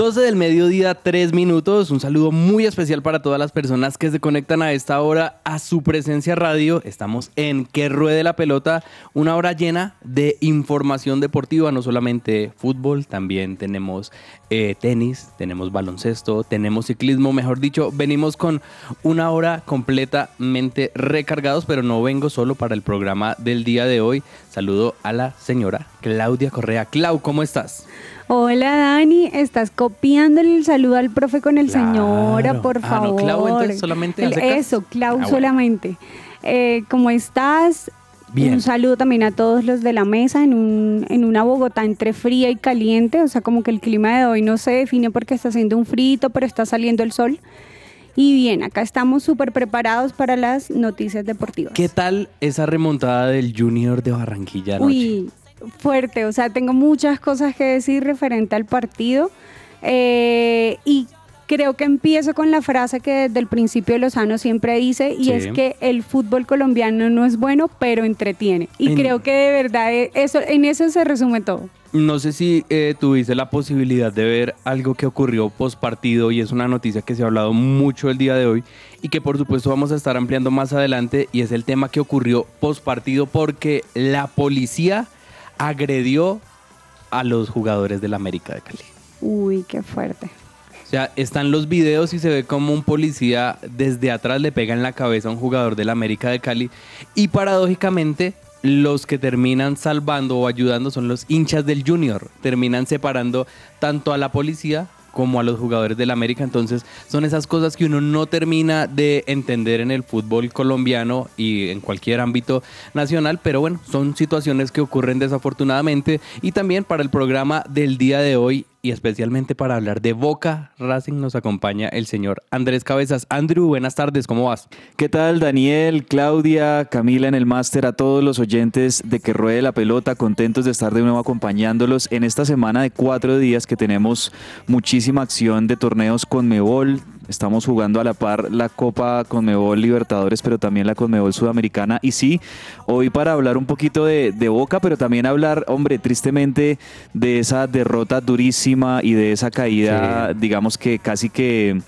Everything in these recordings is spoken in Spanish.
12 del mediodía, 3 minutos. Un saludo muy especial para todas las personas que se conectan a esta hora a su presencia radio. Estamos en Que Ruede la Pelota, una hora llena de información deportiva, no solamente fútbol, también tenemos eh, tenis, tenemos baloncesto, tenemos ciclismo, mejor dicho, venimos con una hora completamente recargados, pero no vengo solo para el programa del día de hoy. Saludo a la señora Claudia Correa. Clau, ¿cómo estás? Hola Dani, estás copiando el saludo al profe con el Claro. señora, por Ah, no, favor. Clau, entonces, solamente El-. Eso, Clau Ah, bueno. solamente. Eh, ¿Cómo estás? Bien. Un saludo también a todos los de la mesa en, un, en una Bogotá entre fría y caliente, o sea, como que el clima de hoy no se define porque está haciendo un frito, pero está saliendo el sol. Y bien, acá estamos súper preparados para las noticias deportivas. ¿Qué tal esa remontada del Junior de Barranquilla anoche? Uy, fuerte, o sea, tengo muchas cosas que decir referente al partido eh, y creo que empiezo con la frase que desde el principio Lozano siempre dice y Sí. es que el fútbol colombiano no es bueno, pero entretiene. Y En- creo que de verdad eh, eso, en eso se resume todo. No sé si eh, tuviste la posibilidad de ver algo que ocurrió post partido y es una noticia que se ha hablado mucho el día de hoy y que por supuesto vamos a estar ampliando más adelante y es el tema que ocurrió post partido porque la policía agredió a los jugadores del América de Cali. Uy, qué fuerte. O sea, están los videos y se ve como un policía desde atrás le pega en la cabeza a un jugador del América de Cali. Y paradójicamente, los que terminan salvando o ayudando son los hinchas del Junior. Terminan separando tanto a la policía como a los jugadores del América. Entonces, son esas cosas que uno no termina de entender en el fútbol colombiano y en cualquier ámbito nacional. Pero bueno, son situaciones que ocurren desafortunadamente. Y también para el programa del día de hoy y especialmente para hablar de Boca Racing nos acompaña el señor Andrés Cabezas. Andrew, buenas tardes, ¿cómo vas? ¿Qué tal Daniel, Claudia, Camila en el máster, a todos los oyentes de que ruede la pelota, contentos de estar de nuevo acompañándolos en esta semana de cuatro días que tenemos muchísima acción de torneos con Mebol. Estamos jugando a la par la Copa Conmebol Libertadores, pero también la Conmebol Sudamericana. Y sí, hoy para hablar un poquito de, de Boca, pero también hablar, hombre, tristemente de esa derrota durísima y de esa caída, digamos que casi que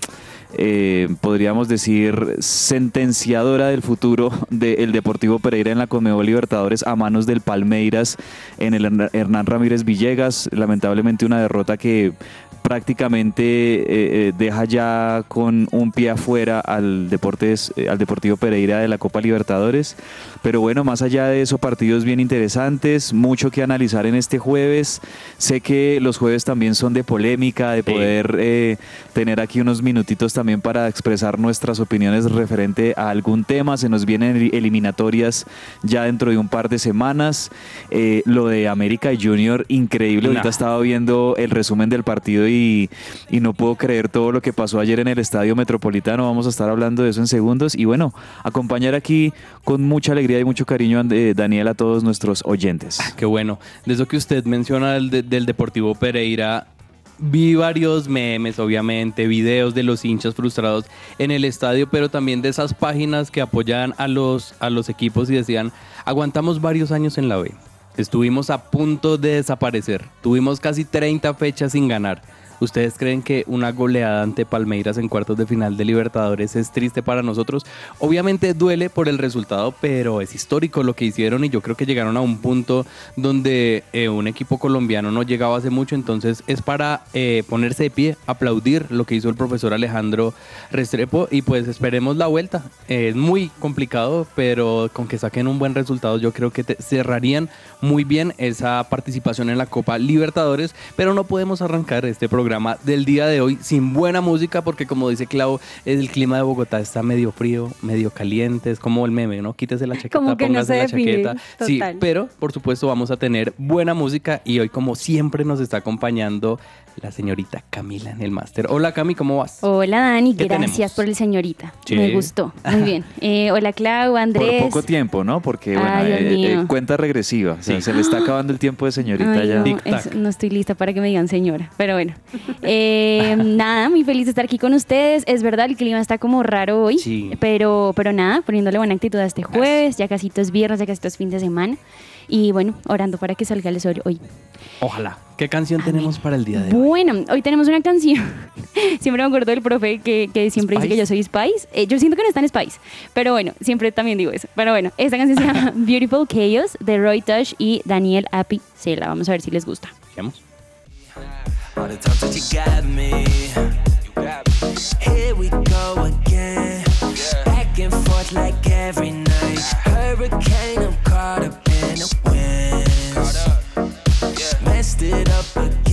eh, podríamos decir, sentenciadora del futuro del Deportivo Pereira en la Conmebol Libertadores a manos del Palmeiras en el Hern- Hernán Ramírez Villegas. Lamentablemente una derrota que prácticamente eh, eh, deja ya con un pie afuera al, Deportes, eh, al Deportivo Pereira de la Copa Libertadores. Pero bueno, más allá de eso, partidos bien interesantes, mucho que analizar en este jueves. Sé que los jueves también son de polémica, de poder eh, tener aquí unos minutitos también para expresar nuestras opiniones referente a algún tema. Se nos vienen eli- eliminatorias ya dentro de un par de semanas. Eh, lo de América y Junior, increíble. Ahorita estaba viendo el resumen del partido y, y no puedo creer todo lo que pasó ayer en el Estadio Metropolitano. Vamos a estar hablando de eso en segundos. Y bueno, acompañar aquí con mucha alegría y mucho cariño, eh, Daniel, a todos nuestros oyentes. Qué bueno. De eso que usted menciona del, de- del Deportivo Pereira, vi varios memes, obviamente, videos de los hinchas frustrados en el estadio, pero también de esas páginas que apoyan a los, a los equipos y decían, aguantamos varios años en la B. Estuvimos a punto de desaparecer. Tuvimos casi 30 fechas sin ganar. ¿Ustedes creen que una goleada ante Palmeiras en cuartos de final de Libertadores es triste para nosotros? Obviamente duele por el resultado, pero es histórico lo que hicieron y yo creo que llegaron a un punto donde eh, un equipo colombiano no llegaba hace mucho, entonces es para eh, ponerse de pie, aplaudir lo que hizo el profesor Alejandro Restrepo y pues esperemos la vuelta. Eh, es muy complicado, pero con que saquen un buen resultado yo creo que cerrarían muy bien esa participación en la Copa Libertadores, pero no podemos arrancar este programa programa del día de hoy sin buena música porque como dice Clau, el clima de Bogotá está medio frío, medio caliente, es como el meme, ¿no? Quítese la chaqueta, Como que póngase se la chaqueta. Sí, pero por supuesto vamos a tener buena música y hoy como siempre nos está acompañando la señorita Camila en el máster. Hola Cami, ¿cómo vas? Hola Dani, ¿Qué gracias tenemos? por el señorita. Sí. Me gustó. Muy bien. Eh, hola Clau, Por Andrés. poco tiempo, ¿no? Porque, bueno, Ay, eh, eh, cuenta regresiva. O sea, se le está acabando el tiempo de señorita Ay, ya. no, es- no estoy lista para que me digan señora, pero bueno. Eh, nada, muy feliz de estar aquí con ustedes. Es verdad, el clima está como raro hoy, Sí. pero, pero nada, poniéndole buena actitud a este jueves, ya casi es viernes, ya casi es fin de semana. Y bueno, orando para que salga el sol hoy. Ojalá. ¿Qué canción tenemos para el día de hoy? Bueno, hoy tenemos una canción. siempre me acuerdo del profe que, que siempre dice que yo soy Spice. Eh, yo siento que no está en Spice, pero bueno, siempre también digo eso. Pero bueno, esta canción se llama Beautiful Chaos de Roy Touch y Daniel Api Sela. Vamos a ver si les gusta. Vamos. Here we go again. Back and forth like every night. Hurricane, I'm caught up it up again.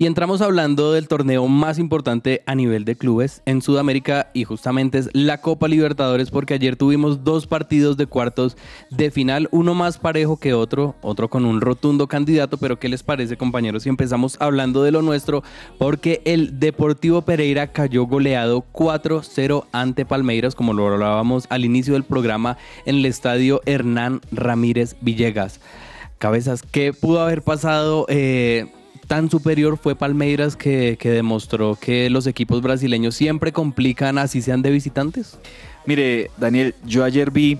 Y entramos hablando del torneo más importante a nivel de clubes en Sudamérica y justamente es la Copa Libertadores porque ayer tuvimos dos partidos de cuartos de final, uno más parejo que otro, otro con un rotundo candidato, pero ¿qué les parece compañeros si empezamos hablando de lo nuestro? Porque el Deportivo Pereira cayó goleado 4-0 ante Palmeiras, como lo hablábamos al inicio del programa en el estadio Hernán Ramírez Villegas. Cabezas, ¿qué pudo haber pasado? Eh, tan superior fue Palmeiras que, que demostró que los equipos brasileños siempre complican así sean de visitantes. Mire, Daniel, yo ayer vi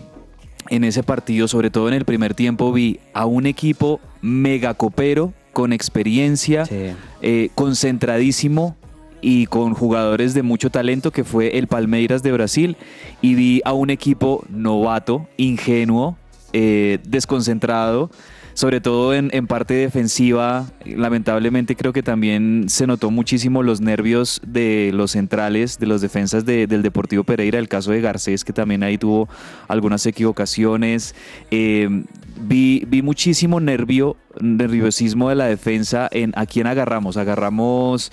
en ese partido, sobre todo en el primer tiempo, vi a un equipo mega copero, con experiencia, Sí. eh, concentradísimo y con jugadores de mucho talento, que fue el Palmeiras de Brasil, y vi a un equipo novato, ingenuo, eh, desconcentrado. Sobre todo en, parte defensiva, lamentablemente creo que también se notó muchísimo los nervios de los centrales, de los defensas de- del Deportivo Pereira, el caso de Garcés, que también ahí tuvo algunas equivocaciones. Eh, vi, vi muchísimo nervio, nerviosismo de la defensa en a quién agarramos. Agarramos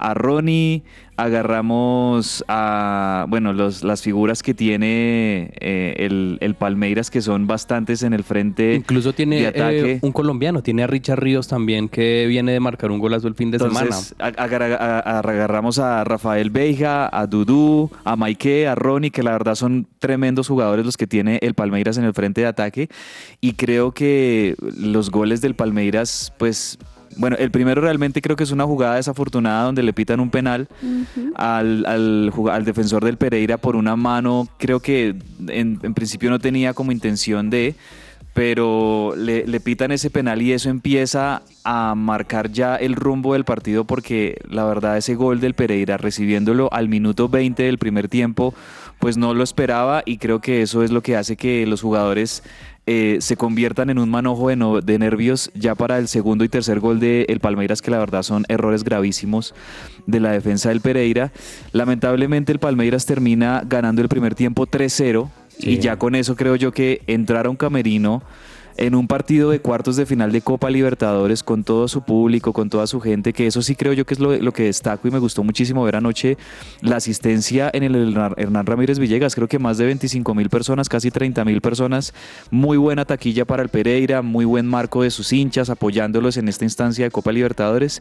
a Ronnie, agarramos a, bueno, los, las figuras que tiene eh, el, el Palmeiras, que son bastantes en el frente Incluso de tiene ataque. eh, un colombiano, tiene a Richard Ríos también que viene de marcar un golazo el fin de Entonces, a- agar- a- a- agarramos a Rafael Veiga, a Dudú, a Maike, a Ronnie, que la verdad son tremendos jugadores los que tiene el Palmeiras en el frente de ataque. Y creo que los goles del Palmeiras, pues. Bueno, el primero realmente creo que es una jugada desafortunada donde le pitan un penal al, al, defensor del Pereira por una mano, creo que en, en principio no tenía como intención de, pero le, pitan ese penal y eso empieza a marcar ya el rumbo del partido porque la verdad ese gol del Pereira recibiéndolo al minuto 20 del primer tiempo pues no lo esperaba y creo que eso es lo que hace que los jugadores eh, se conviertan en un manojo de, no- de nervios ya para el segundo y tercer gol de el Palmeiras que la verdad son errores gravísimos de la defensa del Pereira. Lamentablemente el Palmeiras termina ganando el primer tiempo 3-0 Sí. y ya con eso creo yo que entrar a un camerino en un partido de cuartos de final de Copa Libertadores con todo su público, con toda su gente, que eso sí creo yo que es lo, lo que destaco y me gustó muchísimo ver anoche la asistencia en el Hernán Hernán Ramírez Villegas, creo que más de 25 mil personas, casi 30 mil personas, muy buena taquilla para el Pereira, muy buen marco de sus hinchas apoyándolos en esta instancia de Copa Libertadores,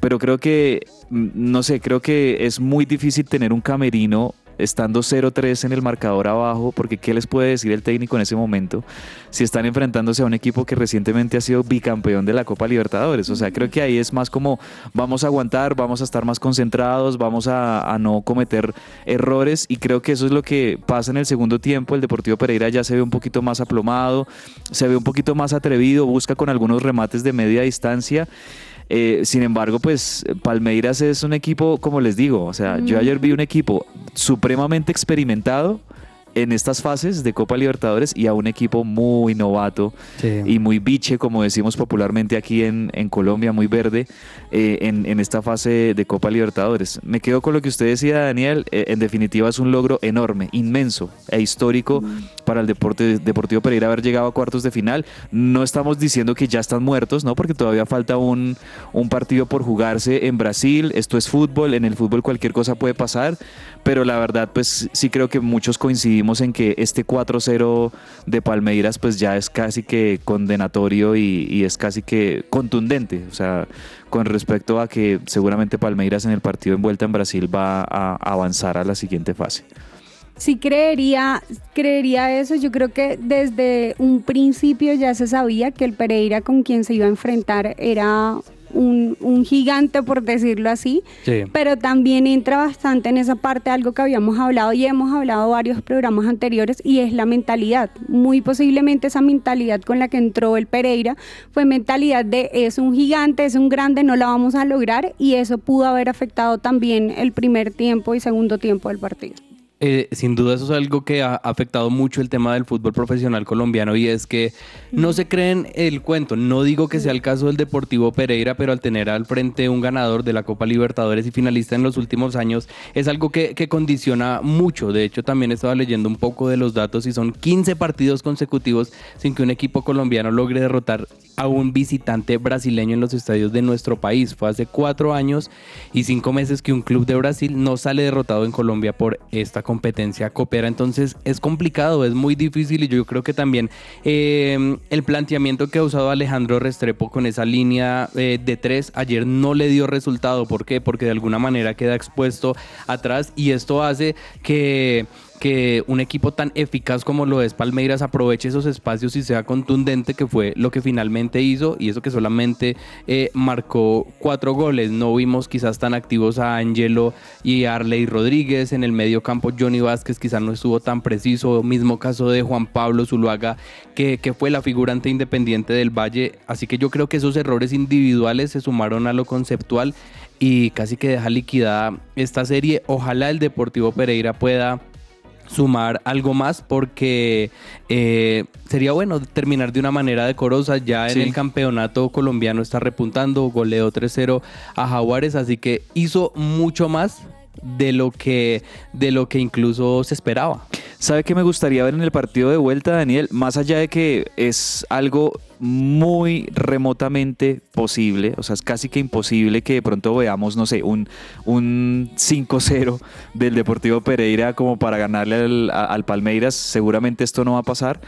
pero creo que, mm, no sé, creo que es muy difícil tener un camerino estando 0-3 en el marcador abajo, porque ¿qué les puede decir el técnico en ese momento si están enfrentándose a un equipo que recientemente ha sido bicampeón de la Copa Libertadores? O sea, creo que ahí es más como vamos a aguantar, vamos a estar más concentrados, vamos a, a no cometer errores y creo que eso es lo que pasa en el segundo tiempo. El Deportivo Pereira ya se ve un poquito más aplomado, se ve un poquito más atrevido, busca con algunos remates de media distancia. Eh, sin embargo, pues Palmeiras es un equipo, como les digo, o sea, yo ayer vi un equipo supremamente experimentado en estas fases de Copa Libertadores y a un equipo muy novato Sí. y muy biche, como decimos popularmente aquí en, en Colombia, muy verde, eh, en, en esta fase de Copa Libertadores. Me quedo con lo que usted decía, Daniel, eh, en definitiva es un logro enorme, inmenso e histórico para el deporte, Deportivo Pereira haber llegado a cuartos de final. No estamos diciendo que ya están muertos, ¿no? Porque todavía falta un, un partido por jugarse en Brasil, esto es fútbol, en el fútbol cualquier cosa puede pasar, pero la verdad pues sí creo que muchos coincidimos en que este 4-0 de Palmeiras pues ya es casi que condenatorio y, y es casi que contundente, o sea, con respecto a que seguramente Palmeiras en el partido en vuelta en Brasil va a avanzar a la siguiente fase. Sí creería, creería eso. Yo creo que desde un principio ya se sabía que el Pereira con quien se iba a enfrentar era un, un gigante, por decirlo así. Sí. Pero también entra bastante en esa parte algo que habíamos hablado y hemos hablado varios programas anteriores y es la mentalidad. Muy posiblemente esa mentalidad con la que entró el Pereira fue mentalidad de es un gigante, es un grande, no la vamos a lograr y eso pudo haber afectado también el primer tiempo y segundo tiempo del partido. Eh, sin duda eso es algo que ha afectado mucho el tema del fútbol profesional colombiano y es que no se creen el cuento. No digo que sea el caso del Deportivo Pereira, pero al tener al frente un ganador de la Copa Libertadores y finalista en los últimos años es algo que, que condiciona mucho. De hecho, también estaba leyendo un poco de los datos y son 15 partidos consecutivos sin que un equipo colombiano logre derrotar a un visitante brasileño en los estadios de nuestro país. Fue hace cuatro años y cinco meses que un club de Brasil no sale derrotado en Colombia por esta competencia copera. Entonces es complicado, es muy difícil y yo creo que también eh, el planteamiento que ha usado Alejandro Restrepo con esa línea eh, de tres ayer no le dio resultado. ¿Por qué? Porque de alguna manera queda expuesto atrás y esto hace que que un equipo tan eficaz como lo es Palmeiras aproveche esos espacios y sea contundente, que fue lo que finalmente hizo, y eso que solamente eh, marcó cuatro goles. No vimos quizás tan activos a Angelo y Arley Rodríguez. En el medio campo, Johnny Vázquez quizás no estuvo tan preciso. Mismo caso de Juan Pablo Zuluaga, que, que fue la figurante independiente del Valle. Así que yo creo que esos errores individuales se sumaron a lo conceptual y casi que deja liquidada esta serie. Ojalá el Deportivo Pereira pueda sumar algo más porque eh, sería bueno terminar de una manera decorosa. Ya en Sí. el campeonato colombiano está repuntando, goleó 3-0 a Jaguares, así que hizo mucho más de lo que de lo que incluso se esperaba. ¿Sabe qué me gustaría ver en el partido de vuelta, Daniel? Más allá de que es algo muy remotamente posible, o sea, es casi que imposible que de pronto veamos, no sé, un, un 5-0 del Deportivo Pereira como para ganarle al, al Palmeiras. Seguramente esto no va a pasar.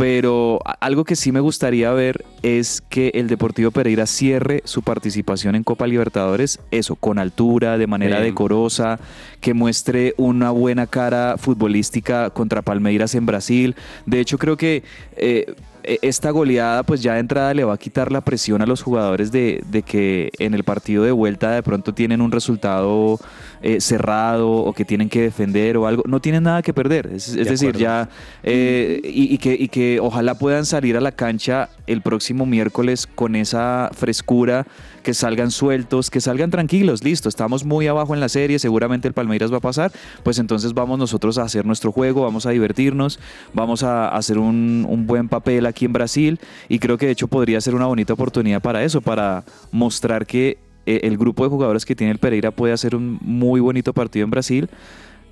Pero algo que sí me gustaría ver es que el Deportivo Pereira cierre su participación en Copa Libertadores, eso, con altura, de manera Bien. decorosa, que muestre una buena cara futbolística contra Palmeiras en Brasil. De hecho, creo que eh, esta goleada, pues ya de entrada le va a quitar la presión a los jugadores de, de que en el partido de vuelta de pronto tienen un resultado eh, cerrado o que tienen que defender o algo. No tienen nada que perder. Es, es De decir, acuerdo. ya eh, y, y que, y que ojalá puedan salir a la cancha el próximo miércoles con esa frescura, que salgan sueltos, que salgan tranquilos, listo, estamos muy abajo en la serie, seguramente el Palmeiras va a pasar, pues entonces vamos nosotros a hacer nuestro juego, vamos a divertirnos, vamos a hacer un, buen papel aquí en Brasil y creo que de hecho podría ser una bonita oportunidad para eso, para mostrar que eh, el grupo de jugadores que tiene el Pereira puede hacer un muy bonito partido en Brasil.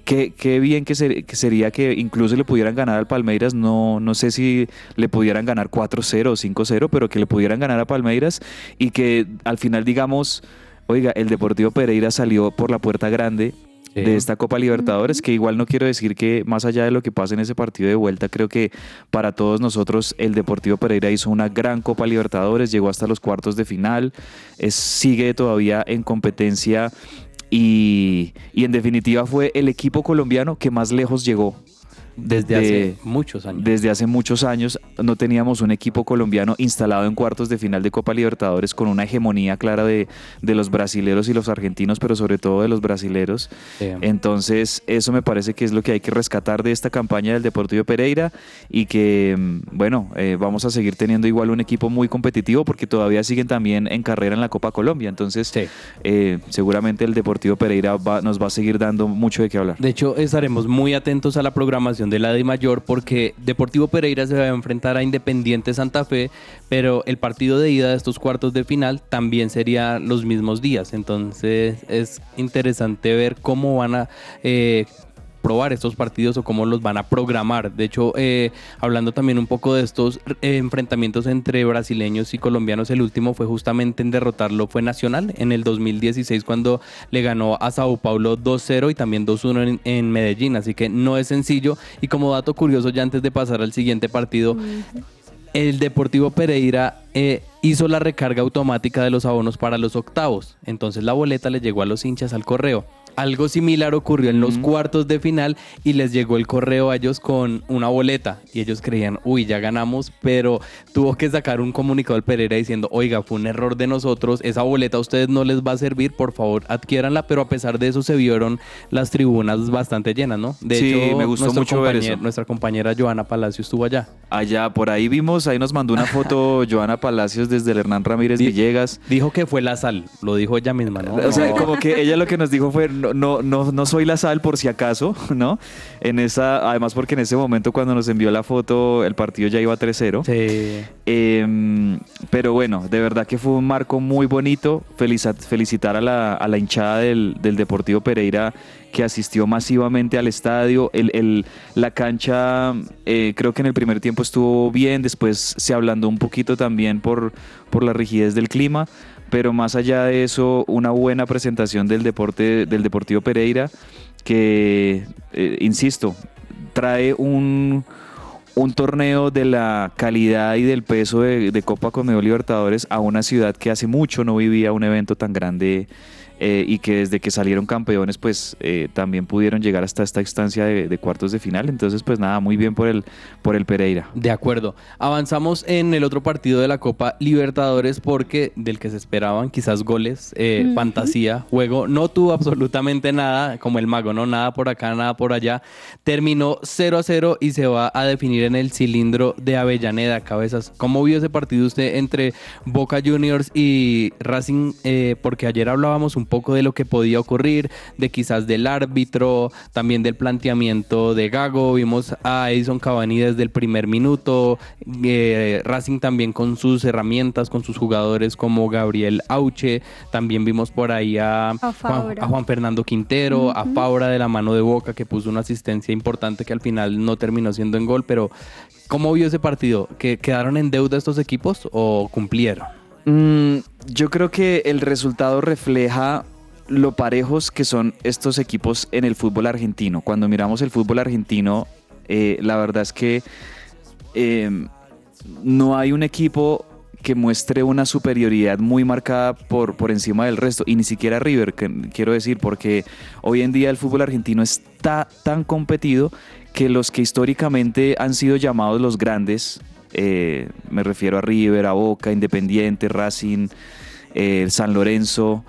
Qué, qué bien que, ser- que sería que incluso le pudieran ganar al Palmeiras, no, no sé si le pudieran ganar 4-0 o 5-0, pero que le pudieran ganar a Palmeiras y que al final digamos, oiga, el Deportivo Pereira salió por la puerta grande Sí. de esta Copa Libertadores, que igual no quiero decir que más allá de lo que pasa en ese partido de vuelta, creo que para todos nosotros el Deportivo Pereira hizo una gran Copa Libertadores, llegó hasta los cuartos de final, es- sigue todavía en competencia y, en definitiva fue el equipo colombiano que más lejos llegó Desde de- hace muchos años. Desde hace muchos años no teníamos un equipo colombiano instalado en cuartos de final de Copa Libertadores con una hegemonía clara de, de los brasileros y los argentinos, pero sobre todo de los brasileros. Sí. Entonces, eso me parece que es lo que hay que rescatar de esta campaña del Deportivo Pereira y que, mm, bueno, eh, vamos a seguir teniendo igual un equipo muy competitivo porque todavía siguen también en carrera en la Copa Colombia. Entonces, Sí. eh, seguramente el Deportivo Pereira va- nos va a seguir dando mucho de qué hablar. De hecho, estaremos muy atentos a la programación de la de Mayor porque Deportivo Pereira se va a enfrentar a Independiente Santa Fe, pero el partido de ida de estos cuartos de final también sería los mismos días. Entonces es interesante ver cómo van a eh, probar estos partidos o cómo los van a programar. De hecho, eh, hablando también un poco de estos eh, enfrentamientos entre brasileños y colombianos, el último fue justamente en derrotarlo, fue Nacional en el 2016 cuando le ganó a Sao Paulo 2-0 y también 2-1 en, en Medellín, así que no es sencillo. Y como dato curioso, ya antes de pasar al siguiente partido, el Deportivo Pereira eh, hizo la recarga automática de los abonos para los octavos. Entonces la boleta le llegó a los hinchas al correo. Algo similar ocurrió en los cuartos de final y les llegó el correo a ellos con una boleta y ellos creían, uy, ya ganamos, pero tuvo que sacar un comunicado al Pereira diciendo, oiga, fue un error de nosotros, esa boleta a ustedes no les va a servir, por favor, adquiéranla, pero a pesar de eso se vieron las tribunas bastante llenas, ¿no? De Sí, hecho, me gustó mucho ver eso. nuestra compañera Joana Palacio estuvo allá. Allá, por ahí vimos, ahí nos mandó una foto Joana Palacios desde el Hernán Ramírez Di- Villegas. Dijo que fue la sal, lo dijo ella misma, ¿no? O sea, No. como que ella lo que nos dijo fue, no, no, no, no soy la sal por si acaso, ¿no? En esa, además porque en ese momento cuando nos envió la foto, el partido ya iba 3-0. Sí. Eh, pero bueno, de verdad que fue un marco muy bonito. Felicitar a la, a la hinchada del, del Deportivo Pereira que asistió masivamente al estadio. El, el- la cancha eh, creo que en el primer tiempo estuvo bien, después se ablandó un poquito también por, por la rigidez del clima. Pero más allá de eso, una buena presentación del deporte del Deportivo Pereira que, eh, insisto, trae un, un torneo de la calidad y del peso de, de Copa Conmebol Libertadores a una ciudad que hace mucho no vivía un evento tan grande eh, y que desde que salieron campeones pues eh, también pudieron llegar hasta esta instancia de, de cuartos de final. Entonces pues nada, muy bien por el, por el Pereira. De acuerdo. Avanzamos en el otro partido de la Copa Libertadores porque del que se esperaban quizás goles, eh, fantasía, juego, no tuvo absolutamente nada, como el mago, ¿no? Nada por acá, nada por allá. Terminó 0 a 0 y se va a definir en el cilindro de Avellaneda, cabezas. ¿Cómo vio ese partido usted entre Boca Juniors y Racing? Eh, porque ayer hablábamos un poco de lo que podía ocurrir, de quizás del árbitro, también del planteamiento de Gago. Vimos a Edison Cavani desde el primer minuto, eh, Racing también con sus herramientas, con sus jugadores como Gabriel Auche. También vimos por ahí a, Juan, Fabra. a Juan Fernando Quintero, a. Fabra de la mano de Boca, que puso una asistencia importante que al final no terminó siendo en gol, pero ¿cómo vio ese partido? ¿Que ¿Quedaron en deuda estos equipos o cumplieron? Mm, yo creo que el resultado refleja lo parejos que son estos equipos en el fútbol argentino. Cuando miramos el fútbol argentino, eh, la verdad es que eh, no hay un equipo que muestre una superioridad muy marcada por, por encima del resto, y ni siquiera River, quiero decir, porque hoy en día el fútbol argentino está tan competido que los que históricamente han sido llamados los grandes, eh, me refiero a River, a Boca, Independiente, Racing, eh, San Lorenzo,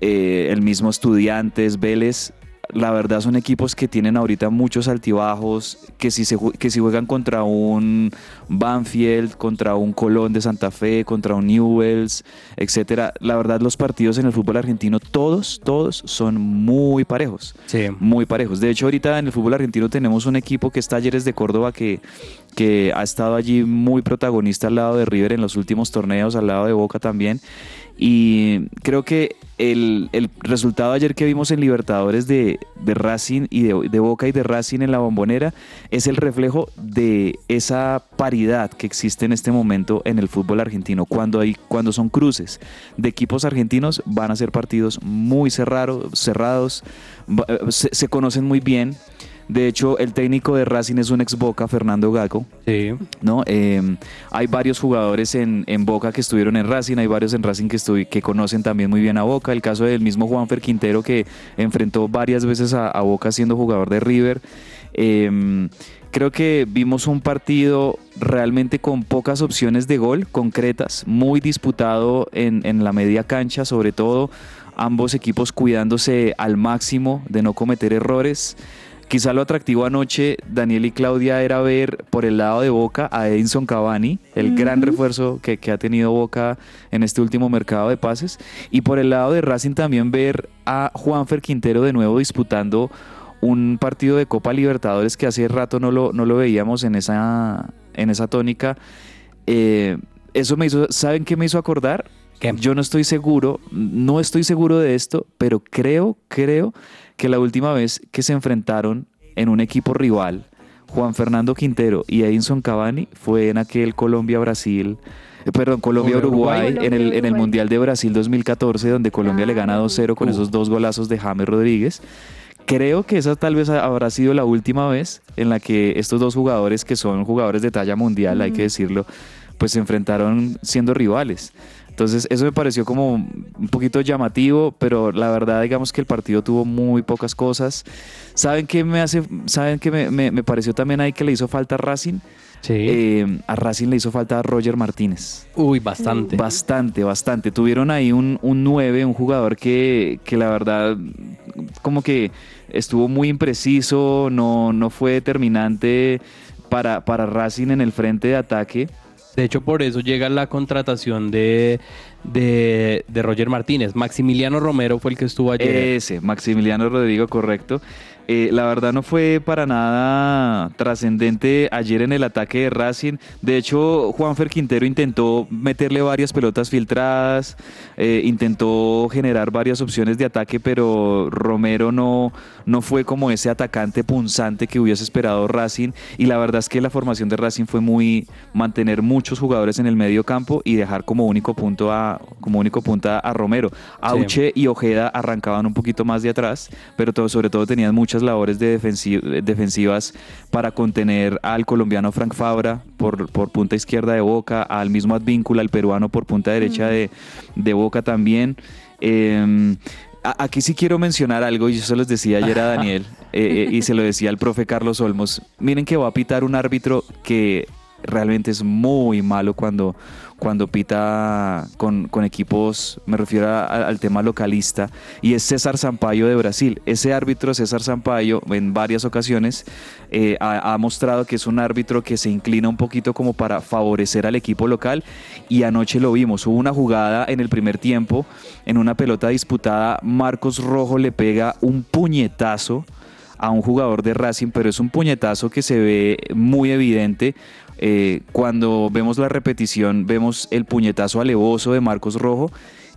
eh, el mismo Estudiantes, Vélez, la verdad son equipos que tienen ahorita muchos altibajos, que si, se, que si juegan contra un Banfield, contra un Colón de Santa Fe, contra un Newells, etcétera, la verdad los partidos en el fútbol argentino todos, todos son muy parejos Sí. muy parejos. De hecho, ahorita en el fútbol argentino tenemos un equipo que es Talleres de Córdoba que, que ha estado allí muy protagonista al lado de River en los últimos torneos, al lado de Boca también. Y creo que el, el resultado ayer que vimos en Libertadores de, de Racing y de, de Boca y de Racing en la bombonera es el reflejo de esa paridad que existe en este momento en el fútbol argentino. Cuando, hay, cuando son cruces de equipos argentinos van a ser partidos muy cerrado- cerrados, eh, se conocen muy bien. De hecho, el técnico de Racing es un ex Boca, Fernando Gago. Sí. ¿no? Eh, hay varios jugadores en, en Boca que estuvieron en Racing, hay varios en Racing que, que conocen también muy bien a Boca. El caso del mismo Juanfer Quintero que enfrentó varias veces a, a Boca siendo jugador de River. Eh, creo que vimos un partido realmente con pocas opciones de gol concretas, muy disputado en, en la media cancha, sobre todo ambos equipos cuidándose al máximo de no cometer errores. Quizá lo atractivo anoche, Daniel y Claudia, era ver por el lado de Boca a Edinson Cavani, el gran refuerzo que, que ha tenido Boca en este último mercado de pases. Y por el lado de Racing también ver a Juanfer Quintero de nuevo disputando un partido de Copa Libertadores que hace rato no lo, no lo veíamos en esa, en esa tónica. Eh, eso me hizo, ¿saben qué me hizo acordar? ¿Qué? Yo no estoy seguro, no estoy seguro de esto, pero creo, creo que la última vez que se enfrentaron en un equipo rival, Juan Fernando Quintero y Edinson Cavani, fue en aquel Colombia-Brasil, eh, perdón, Colombia-Uruguay, Colombia-Uruguay. en, el, en el Mundial de Brasil 2014, donde Colombia le gana 2-0 con Uh. esos dos golazos de James Rodríguez. Creo que esa tal vez habrá sido la última vez en la que estos dos jugadores, que son jugadores de talla mundial, hay que decirlo, pues se enfrentaron siendo rivales. Entonces eso me pareció como un poquito llamativo, pero la verdad digamos que el partido tuvo muy pocas cosas. ¿Saben qué me hace? ¿Saben qué me, me- me pareció también ahí que le hizo falta a Racing? Sí. Eh, a Racing le hizo falta a Roger Martínez. Uy, bastante. Bastante, bastante. Tuvieron ahí un, un 9, un jugador que, que la verdad como que estuvo muy impreciso, no, no fue determinante para, para Racing en el frente de ataque. De hecho, por eso llega la contratación de, de, de Roger Martínez. Maximiliano Romero fue el que estuvo ayer. Ese, Maximiliano Rodrigo, correcto. Eh, la verdad no fue para nada trascendente ayer en el ataque de Racing. De hecho, Juanfer Quintero intentó meterle varias pelotas filtradas, eh, intentó generar varias opciones de ataque, pero Romero no, no fue como ese atacante punzante que hubiese esperado Racing. Y la verdad es que la formación de Racing fue muy mantener muchos jugadores en el medio campo y dejar como único punto a, como único punta a Romero. Auche y Ojeda arrancaban un poquito más de atrás, pero todo, sobre todo tenían muchas labores de defensi- defensivas para contener al colombiano Frank Fabra por, por punta izquierda de Boca, al mismo Advíncula, el peruano por punta derecha de, de Boca también. Eh, a- Aquí sí quiero mencionar algo, y yo se los decía ayer a Daniel, eh, eh, y se lo decía al profe Carlos Olmos. Miren que va a pitar un árbitro que realmente es muy malo cuando, cuando pita con, equipos, me refiero a- al tema localista, y es César Sampaio de Brasil. Ese árbitro, César Sampaio, en varias ocasiones eh, ha, ha mostrado que es un árbitro que se inclina un poquito como para favorecer al equipo local, y anoche lo vimos. Hubo una jugada en el primer tiempo, en una pelota disputada, Marcos Rojo le pega un puñetazo a un jugador de Racing, pero es un puñetazo que se ve muy evidente. Eh, cuando vemos la repetición, vemos el puñetazo alevoso de Marcos Rojo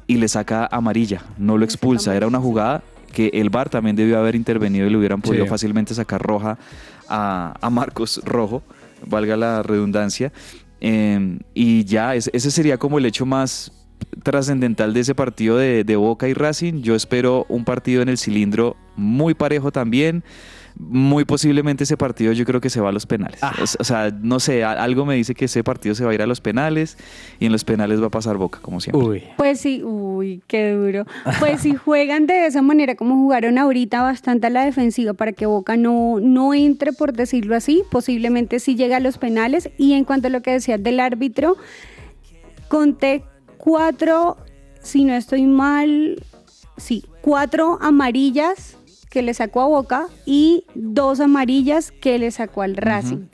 y le saca amarilla, no lo expulsa. Era una jugada que el VAR también debió haber intervenido y le hubieran podido Sí. fácilmente sacar roja a, a Marcos Rojo, valga la redundancia. Eh, y ya, es- ese sería como el hecho más trascendental de ese partido de, de Boca y Racing. Yo espero un partido en el cilindro muy parejo también. Muy posiblemente ese partido yo creo que se va a los penales. O, o sea, no sé, algo me dice que ese partido se va a ir a los penales y en los penales va a pasar Boca, como siempre. Uy. Pues sí, uy, qué duro. Pues si juegan de esa manera como jugaron ahorita bastante a la defensiva para que Boca no, no entre, por decirlo así, posiblemente sí llega a los penales. Y en cuanto a lo que decías del árbitro, conté cuatro, si no estoy mal, sí, cuatro amarillas que le sacó a Boca y dos amarillas que le sacó al Racing.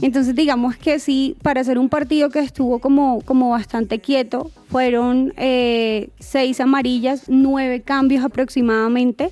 Entonces digamos que sí, para hacer un partido que estuvo como, como bastante quieto, fueron eh, seis amarillas, nueve cambios aproximadamente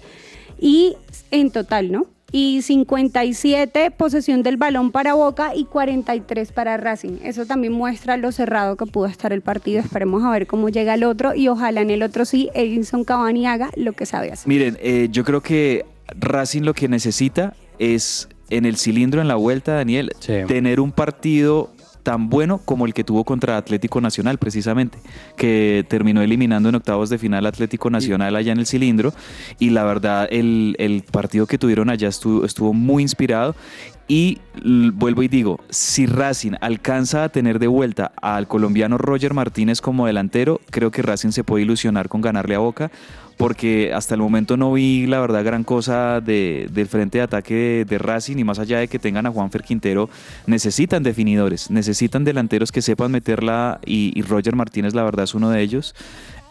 y en total, ¿no? Y 57 posesión del balón para Boca y 43 para Racing. Eso también muestra lo cerrado que pudo estar el partido. Esperemos a ver cómo llega el otro y ojalá en el otro sí Edinson Cavani haga lo que sabe hacer. Miren, eh, yo creo que Racing lo que necesita es en el cilindro, en la vuelta, Daniel, Sí. tener un partido tan bueno como el que tuvo contra Atlético Nacional, precisamente, que terminó eliminando en octavos de final Atlético Nacional allá en el cilindro. Y la verdad, el, el partido que tuvieron allá estuvo, estuvo muy inspirado. Y vuelvo y digo, si Racing alcanza a tener de vuelta al colombiano Roger Martínez como delantero, creo que Racing se puede ilusionar con ganarle a Boca, porque hasta el momento no vi la verdad gran cosa de- del frente de ataque de, Racing y más allá de que tengan a Juanfer Quintero, necesitan definidores, necesitan delanteros que sepan meterla y, y Roger Martínez la verdad es uno de ellos.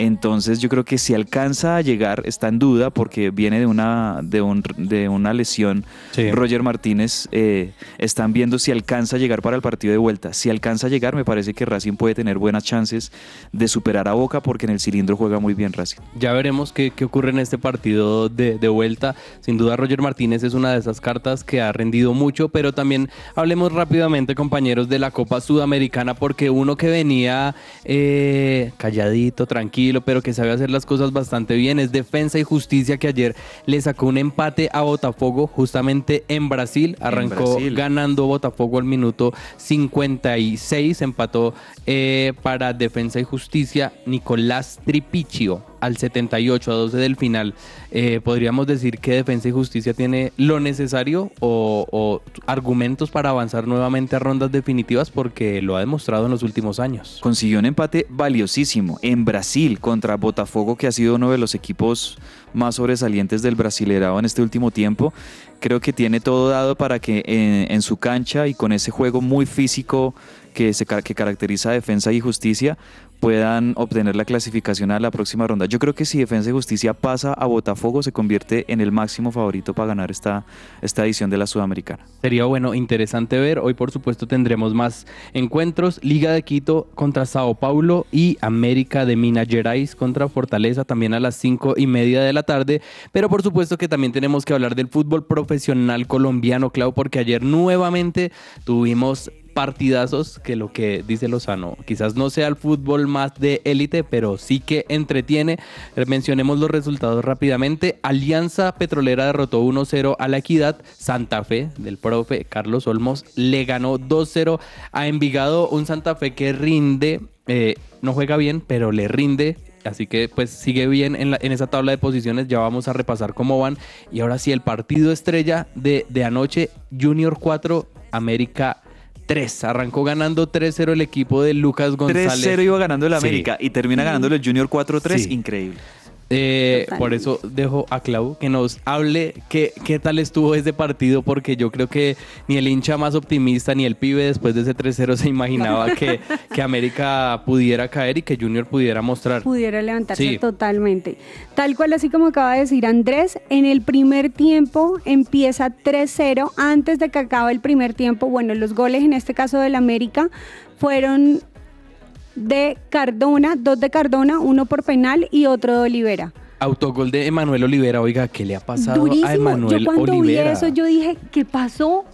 Entonces yo creo que si alcanza a llegar, está en duda porque viene de una, de un- de una lesión. Sí. Roger Martínez eh, están viendo si alcanza a llegar para el partido de vuelta. Si alcanza a llegar, me parece que Racing puede tener buenas chances de superar a Boca porque en el cilindro juega muy bien Racing. Ya veremos qué, qué ocurre en este partido de, de vuelta. Sin duda Roger Martínez es una de esas cartas que ha rendido mucho, pero también hablemos rápidamente, compañeros, de la Copa Sudamericana, porque uno que venía eh, calladito, tranquilo, pero que sabe hacer las cosas bastante bien, es Defensa y Justicia, que ayer le sacó un empate a Botafogo justamente en Brasil. Arrancó Brasil. ganando Botafogo al minuto 56, empató eh, para Defensa y Justicia Nicolás Tripiccio al 78 a 12 del final. Eh, podríamos decir que Defensa y Justicia tiene lo necesario o, argumentos para avanzar nuevamente a rondas definitivas porque lo ha demostrado en los últimos años. Consiguió un empate valiosísimo en Brasil contra Botafogo, que ha sido uno de los equipos más sobresalientes del Brasilerao en este último tiempo. Creo que tiene todo dado para que en, en su cancha y con ese juego muy físico que, se, que caracteriza Defensa y Justicia puedan obtener la clasificación a la próxima ronda. Yo creo que si Defensa y Justicia pasa a Botafogo se convierte en el máximo favorito para ganar esta, esta edición de la Sudamericana. Sería bueno, interesante ver. Hoy, por supuesto, tendremos más encuentros. Liga de Quito contra Sao Paulo y América de Minas Gerais contra Fortaleza también a las cinco y media de la tarde. Pero por supuesto que también tenemos que hablar del fútbol profesional colombiano, Clau, porque ayer nuevamente tuvimos partidazos que lo que dice Lozano, quizás no sea el fútbol más de élite, pero sí que entretiene. Mencionemos los resultados rápidamente. Alianza Petrolera derrotó 1-0 a la Equidad. Santa Fe del profe Carlos Olmos le ganó 2-0 a Envigado. Un Santa Fe que rinde, eh, no juega bien, pero le rinde. Así que pues sigue bien en, en esa tabla de posiciones. Ya vamos a repasar cómo van. Y ahora sí, el partido estrella de, de anoche, Junior 4, América 3. Arrancó ganando 3-0 el equipo de Lucas González. 3-0 iba ganando el Sí. América y termina ganándolo el Junior 4-3. Sí. Increíble. Eh, por eso dejo a Clau que nos hable qué, qué tal estuvo ese partido, porque yo creo que ni el hincha más optimista ni el pibe después de ese 3-0 se imaginaba que, que América pudiera caer y que Junior pudiera mostrar. pudiera levantarse Sí. totalmente. Tal cual así como acaba de decir Andrés, en el primer tiempo empieza 3-0 antes de que acabe el primer tiempo. Bueno, los goles en este caso del América fueron de Cardona, dos de Cardona, uno por penal y otro de Olivera. Autogol de Emanuel Olivera, oiga, ¿qué le ha pasado Durísimo. a Emanuel yo cuando Olivera? vi eso yo dije, ¿qué pasó?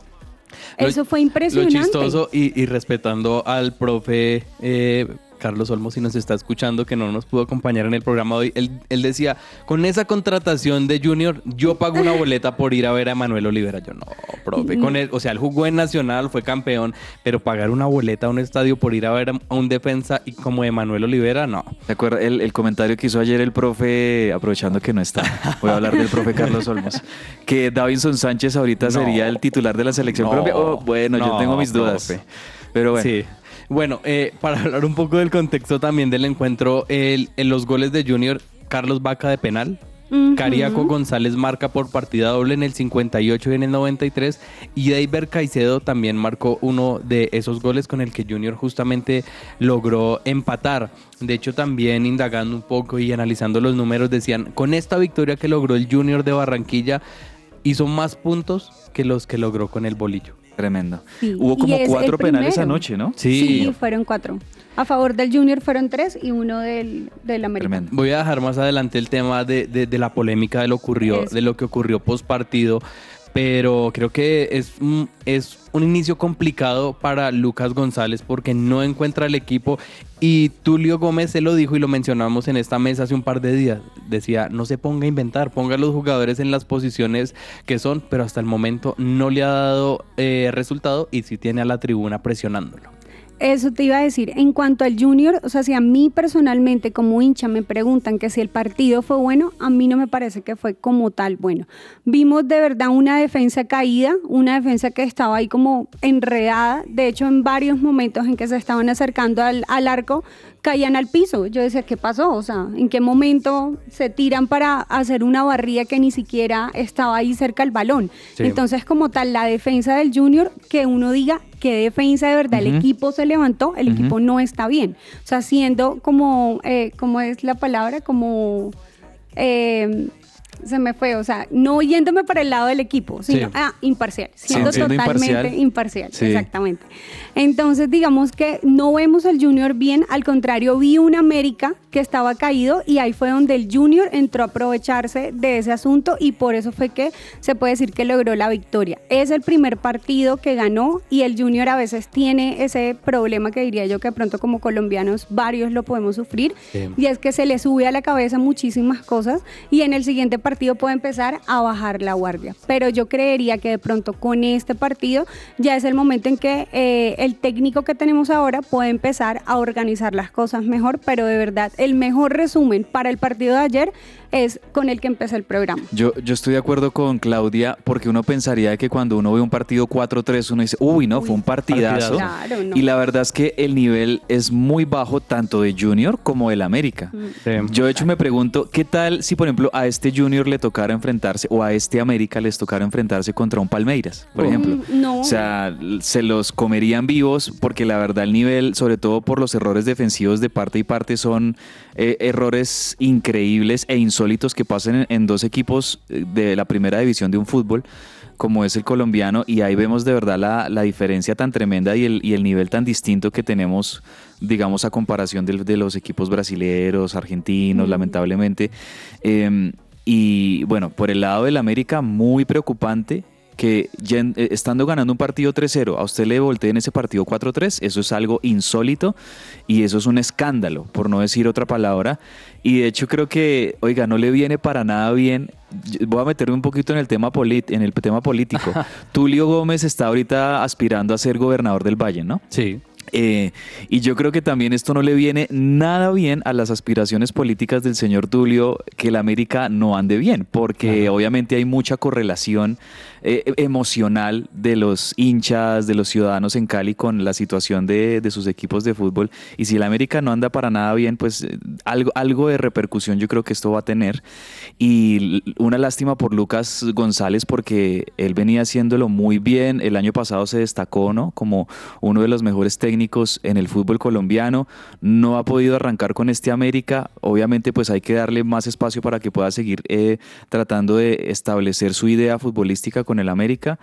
Lo- eso fue impresionante. Lo chistoso y, y respetando al profe eh, Carlos Olmos, si nos está escuchando, que no nos pudo acompañar en el programa de hoy, él, él decía, con esa contratación de Junior, yo pago una boleta por ir a ver a Manuel Olivera. Yo no, profe, con él, o sea, él jugó en Nacional, fue campeón, pero pagar una boleta a un estadio por ir a ver a un defensa y como Emanuel Olivera, no. ¿Te acuerdas el, el comentario que hizo ayer el profe, aprovechando que no está? Voy a hablar del profe Carlos Olmos. Que Davinson Sánchez ahorita No. sería el titular de la selección No, Colombia. Oh, bueno, yo tengo mis dudas. profe. Pero bueno, Sí. Bueno, eh, para hablar un poco del contexto también del encuentro, el- en los goles de Junior, Carlos Vaca de penal. Ujú. Cariaco González marca por partida doble en el 58 y en el 93 y Deiber Caicedo también marcó uno de esos goles con el que Junior justamente logró empatar. De hecho también indagando un poco y analizando los números decían, con esta victoria que logró el Junior de Barranquilla hizo más puntos que los que logró con el bolillo. Tremendo. Sí, Hubo como cuatro penales primero. anoche, ¿no? Sí. fueron cuatro. A favor del Junior fueron tres y uno del, del América. Tremendo. Voy a dejar más adelante el tema de, de- de la polémica de lo ocurrió, Eso. de lo que ocurrió post partido, pero creo que es, un- es un inicio complicado para Lucas González porque no encuentra el equipo y Tulio Gómez se lo dijo y lo mencionamos en esta mesa hace un par de días. Decía, no se ponga a inventar, ponga a los jugadores en las posiciones que son, pero hasta el momento no le ha dado eh, resultado y sí tiene a la tribuna presionándolo. Eso te iba a decir. En cuanto al Junior, o sea, si a mí personalmente como hincha me preguntan que si el partido fue bueno, a mí no me parece que fue como tal bueno. Vimos de verdad una defensa caída, una defensa que estaba ahí como enredada. De hecho, en varios momentos en que se estaban acercando al, al arco, caían al piso. Yo decía, ¿qué pasó? O sea, ¿en qué momento se tiran para hacer una barrilla que ni siquiera estaba ahí cerca del balón? Sí. Entonces, como tal, la defensa del Junior, que uno diga qué defensa de verdad, el equipo se levantó, el equipo no está bien. O sea, siendo como, eh, ¿cómo es la palabra? Como... eh, se me fue, o sea, no yéndome para el lado del equipo, sino Sí. ah, imparcial, siendo siendo totalmente imparcial. imparcial, Sí. exactamente. Entonces, digamos que no vemos al Junior bien, al contrario, vi un América que estaba caído y ahí fue donde el Junior entró a aprovecharse de ese asunto y por eso fue que se puede decir que logró la victoria. Es el primer partido que ganó y el Junior a veces tiene ese problema que diría yo que pronto como colombianos varios lo podemos sufrir Sí. y es que se le sube a la cabeza muchísimas cosas y en el siguiente partido puede empezar a bajar la guardia. Pero yo creería que de pronto con este partido ya es el momento en que eh, el técnico que tenemos ahora puede empezar a organizar las cosas mejor, pero de verdad el mejor resumen para el partido de ayer es con el que empezó el programa. Yo, yo estoy de acuerdo con Claudia porque uno pensaría que cuando uno ve un partido 4-3 uno dice, uy, no, fue un partidazo. Claro, no. Y la verdad es que el nivel es muy bajo tanto de Junior como del América. Sí. Yo de hecho me pregunto, ¿qué tal si por ejemplo a este Junior le tocara enfrentarse o a este América les tocara enfrentarse contra un Palmeiras, por ejemplo? Mm, no. O sea, se los comerían vivos porque la verdad el nivel, sobre todo por los errores defensivos de parte y parte, son eh, errores increíbles e insólitos que pasan en, dos equipos eh, de la primera división de un fútbol como es el colombiano y ahí vemos de verdad la, la diferencia tan tremenda y el, y el nivel tan distinto que tenemos, digamos, a comparación de, los equipos brasileños, argentinos, lamentablemente. Eh, y bueno, por el lado del América, muy preocupante que eh, estando ganando un partido 3-0, a usted le volteen ese partido 4-3, eso es algo insólito y eso es un escándalo, por no decir otra palabra. Y de hecho creo que, oiga, no le viene para nada bien. Voy a meterme un poquito en el tema, polit- en el tema político. Tulio Gómez está ahorita aspirando a ser gobernador del Valle, ¿no? Sí. Eh, y yo creo que también esto no le viene nada bien a las aspiraciones políticas del señor Tulio que la América no ande bien, porque obviamente hay mucha correlación eh, emocional de los hinchas, de los ciudadanos en Cali con la situación de, sus equipos de fútbol. Y si la América no anda para nada bien, pues eh, algo, de repercusión yo creo que esto va a tener. Y una lástima por Lucas González porque él venía haciéndolo muy bien. El año pasado se destacó, ¿no? Como uno de los mejores técnicos en el fútbol colombiano. No ha podido arrancar con este América. Obviamente, pues hay que darle más espacio para que pueda seguir eh, tratando de establecer su idea futbolística con el América.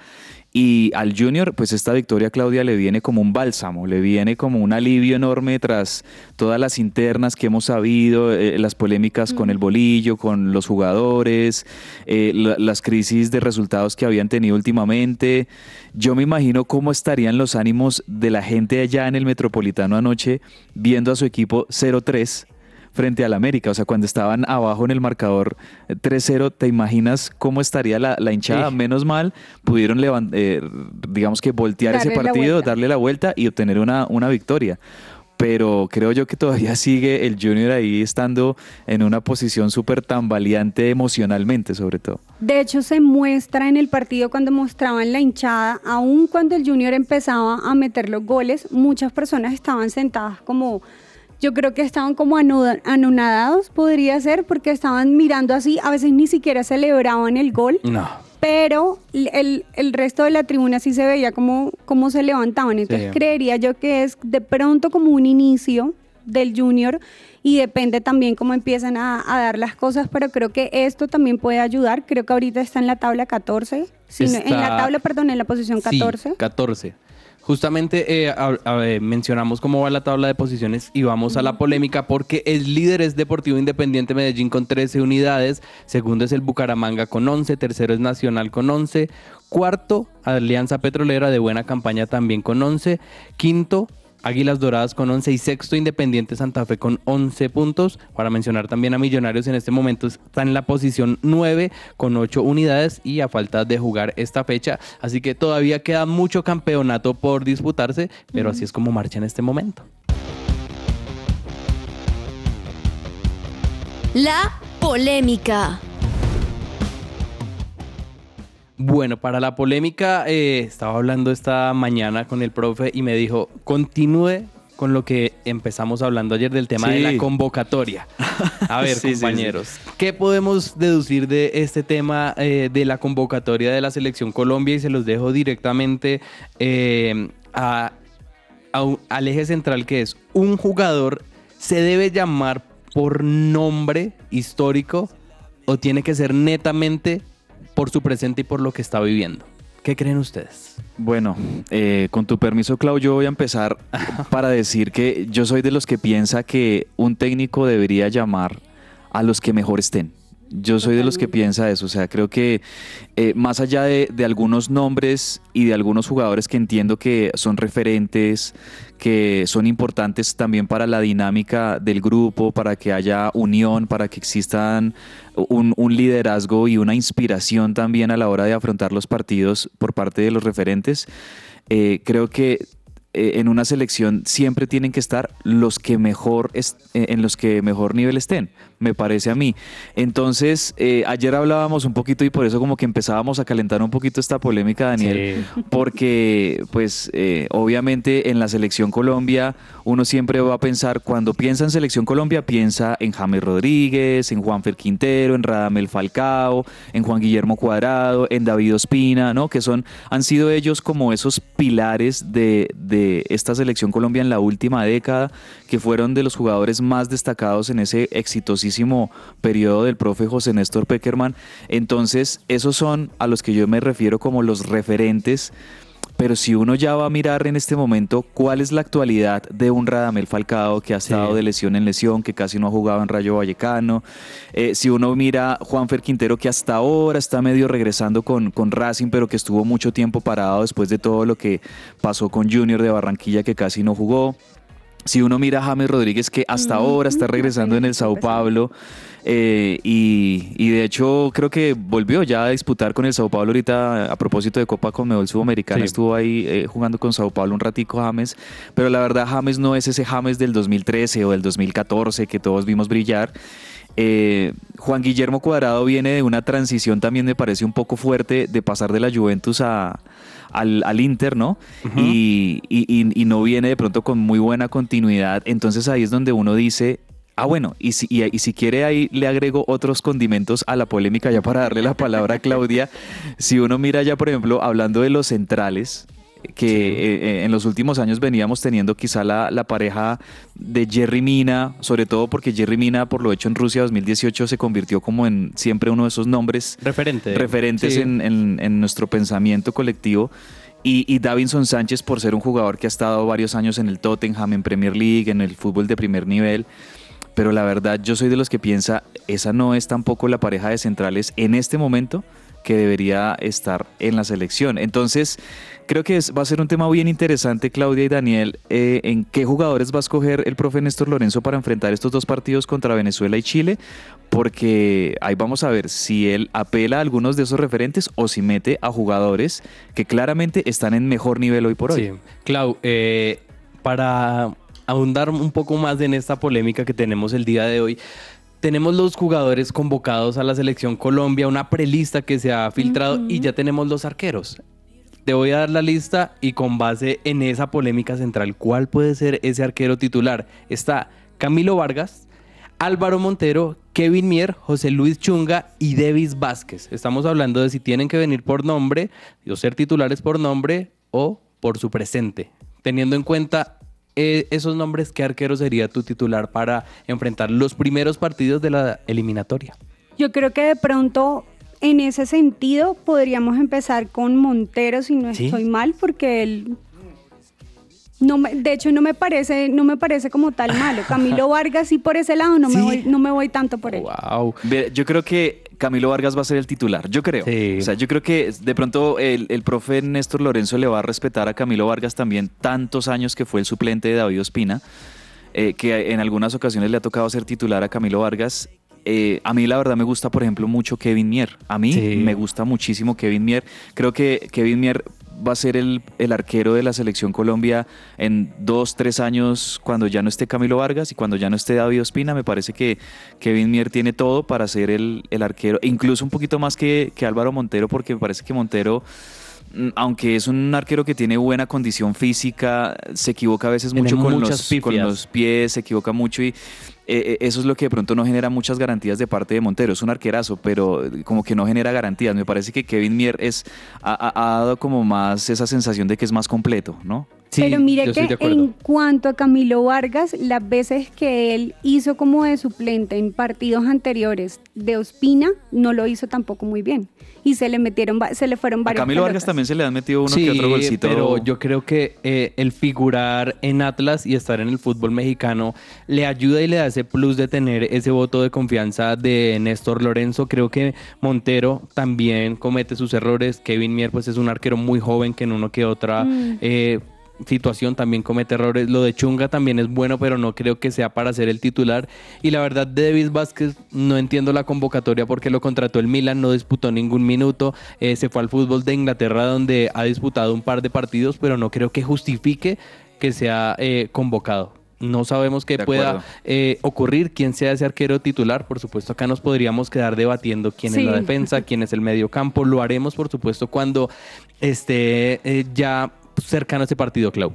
Y al Junior, pues esta victoria, Claudia, le viene como un bálsamo, le viene como un alivio enorme tras todas las internas que hemos sabido, eh, las polémicas con el bolillo, con los jugadores, eh, la- las crisis de resultados que habían tenido últimamente. Yo me imagino cómo estarían los ánimos de la gente allá en el Metropolitano anoche viendo a su equipo 0-3 frente al América. O sea, cuando estaban abajo en el marcador eh, 3-0, ¿te imaginas cómo estaría la, la hinchada? Sí. Menos mal, pudieron eh, digamos que voltear ese Darle partido, darle la vuelta y obtener una, una victoria. Pero creo yo que todavía sigue el Junior ahí estando en una posición súper tambaleante emocionalmente, sobre todo. De hecho, se muestra en el partido cuando mostraban la hinchada, aun cuando el Junior empezaba a meter los goles, muchas personas estaban sentadas como, yo creo que estaban como anonadados, podría ser, porque estaban mirando así, a veces ni siquiera celebraban el gol, No. pero el, el resto de la tribuna sí se veía como, como se levantaban. Entonces Sí. creería yo que es de pronto como un inicio del junior y depende también cómo empiezan a, a dar las cosas, pero creo que esto también puede ayudar. Creo que ahorita está en la tabla 14, si no- en la Está- tabla, perdón, en la posición 14. Sí, 14. Justamente eh, a- a- eh, mencionamos cómo va la tabla de posiciones y vamos a la polémica porque el líder es Deportivo Independiente Medellín con 13 unidades, segundo es el Bucaramanga con 11, tercero es Nacional con 11, cuarto Alianza Petrolera de buena campaña también con 11, quinto Águilas Doradas con 11 y sexto Independiente Santa Fe con 11 puntos. Para mencionar también a Millonarios en este momento está en la posición 9 con 8 unidades y a falta de jugar esta fecha. Así que todavía queda mucho campeonato por disputarse, pero así es como marcha en este momento. La polémica. Bueno, para la polémica, eh, estaba hablando esta mañana con el profe y me dijo, continúe con lo que empezamos hablando ayer del tema de la convocatoria. A ver, Sí, sí, sí. compañeros, ¿qué podemos deducir de este tema eh, de la convocatoria de la selección Colombia? Y se los dejo directamente eh, a- a un- al eje central que es un jugador se debe llamar por nombre histórico o tiene que ser netamente por su presente y por lo que está viviendo. ¿Qué creen ustedes? Bueno, eh, con tu permiso, Clau, yo voy a empezar para decir que yo soy de los que piensa que un técnico debería llamar a los que mejor estén. Yo soy de los que piensa eso, o sea, creo que eh, más allá de, de algunos nombres y de algunos jugadores que entiendo que son referentes, que son importantes también para la dinámica del grupo, para que haya unión, para que existan un, un liderazgo y una inspiración también a la hora de afrontar los partidos por parte de los referentes, eh, creo que eh, en una selección siempre tienen que estar los que mejor en los que mejor nivel estén, me parece a mí. Entonces, eh, ayer hablábamos un poquito y por eso como que empezábamos a calentar un poquito esta polémica, Daniel, porque pues eh, obviamente en la selección Colombia uno siempre va a pensar, cuando piensa en selección Colombia, piensa en James Rodríguez, en Juanfer Quintero, en Radamel Falcao, en Juan Guillermo Cuadrado, en David Ospina, ¿no? Que son, han sido ellos como esos pilares de, de esta selección Colombia en la última década, que fueron de los jugadores más destacados en ese exitosísimo periodo del profe José Néstor Peckerman. Entonces, esos son a los que yo me refiero como los referentes pero si uno ya va a mirar en este momento cuál es la actualidad de un Radamel Falcao que ha estado de lesión en lesión, que casi no ha jugado en Rayo Vallecano, eh, si uno mira Juanfer Quintero que hasta ahora está medio regresando con, con Racing, pero que estuvo mucho tiempo parado después de todo lo que pasó con Junior de Barranquilla que casi no jugó. Si uno mira a James Rodríguez, que hasta ahora está regresando en el Sao Paulo, eh, y, y de hecho creo que volvió ya a disputar con el Sao Paulo ahorita a propósito de Copa Conmebol Sudamericana, Sí. estuvo ahí eh, jugando con Sao Paulo un ratico James, pero la verdad James no es ese James del 2013 o del 2014 que todos vimos brillar. Eh, Juan Guillermo Cuadrado viene de una transición también me parece un poco fuerte de pasar de la Juventus a, al, al Inter, ¿no? y, y- y- y no viene de pronto con muy buena continuidad. Entonces ahí es donde uno dice, ah bueno, y si, y, y si quiere ahí le agrego otros condimentos a la polémica ya para darle la palabra a Claudia. Si uno mira ya, por ejemplo, hablando de los centrales, que eh, eh, en los últimos años veníamos teniendo quizá la, la pareja de Jerry Mina, sobre todo porque Jerry Mina, por lo hecho en Rusia 2018, se convirtió como en siempre uno de esos nombres Referente. referentes Sí. en, en- en nuestro pensamiento colectivo. Y, y Davinson Sánchez por ser un jugador que ha estado varios años en el Tottenham, en Premier League, en el fútbol de primer nivel. Pero la verdad, yo soy de los que piensa, esa no es tampoco la pareja de centrales en este momento que debería estar en la selección. Entonces, creo que va a ser un tema bien interesante, Claudia y Daniel, eh, en qué jugadores va a escoger el profe Néstor Lorenzo para enfrentar estos dos partidos contra Venezuela y Chile, porque ahí vamos a ver si él apela a algunos de esos referentes o si mete a jugadores que claramente están en mejor nivel hoy por hoy. Sí. Clau, eh, para ahondar un poco más en esta polémica que tenemos el día de hoy, tenemos los jugadores convocados a la selección Colombia, una prelista que se ha filtrado y ya tenemos los arqueros. Te voy a dar la lista y con base en esa polémica central, ¿cuál puede ser ese arquero titular? Está Camilo Vargas, Álvaro Montero, Kevin Mier, José Luis Chunga y Davis Vázquez. Estamos hablando de si tienen que venir por nombre o ser titulares por nombre o por su presente. Teniendo en cuenta eh, esos nombres, ¿qué arquero sería tu titular para enfrentar los primeros partidos de la eliminatoria? Yo creo que de pronto, en ese sentido, podríamos empezar con Montero, si no ¿Sí? estoy mal, porque él No me- de hecho, no me parece, no me parece como tal malo. Camilo Vargas sí por ese lado no me voy, no me voy tanto por él. Wow. Yo creo que Camilo Vargas va a ser el titular, yo creo. Sí. O sea, yo creo que de pronto el, el profe Néstor Lorenzo le va a respetar a Camilo Vargas también tantos años que fue el suplente de David Ospina, eh, que en algunas ocasiones le ha tocado ser titular a Camilo Vargas. Eh, a mí la verdad me gusta, por ejemplo, mucho Kevin Mier. A mí Sí. me gusta muchísimo Kevin Mier. Creo que Kevin Mier va a ser el, el arquero de la selección Colombia en dos, tres años cuando ya no esté Camilo Vargas y cuando ya no esté David Ospina. Me parece que Kevin Mier tiene todo para ser el, el arquero, incluso un poquito más que, que Álvaro Montero, porque me parece que Montero, aunque es un arquero que tiene buena condición física, se equivoca a veces mucho con los, con pifias. los pies, se equivoca mucho y eh, eh, eso es lo que de pronto no genera muchas garantías de parte de Montero. Es un arquerazo, pero como que no genera garantías. Me parece que Kevin Mier es, ha dado como más esa sensación de que es más completo, ¿no? Sí, Pero mire que en cuanto a Camilo Vargas, las veces que él hizo como de suplente en partidos anteriores de Ospina, no lo hizo tampoco muy bien. Y se le metieron, se le fueron A varios. Camilo Vargas también se le han metido uno sí, que otro golcito. pero yo creo que eh, el figurar en Atlas y estar en el fútbol mexicano le ayuda y le da ese plus de tener ese voto de confianza de Néstor Lorenzo. Creo que Montero también comete sus errores. Kevin Mier pues es un arquero muy joven que en uno que otra Mm. eh, situación también comete errores. Lo de Chunga también es bueno, pero no creo que sea para ser el titular. Y la verdad, de David Vázquez no entiendo la convocatoria porque lo contrató el Milan, no disputó ningún minuto. eh, se fue al fútbol de Inglaterra donde ha disputado un par de partidos, pero no creo que justifique que sea eh, convocado. No sabemos qué pueda eh, ocurrir, quién sea ese arquero titular. Por supuesto, acá nos podríamos quedar debatiendo quién es la defensa, quién es el medio campo. Lo haremos, por supuesto, cuando esté eh, ya cercano a ese partido, Clau.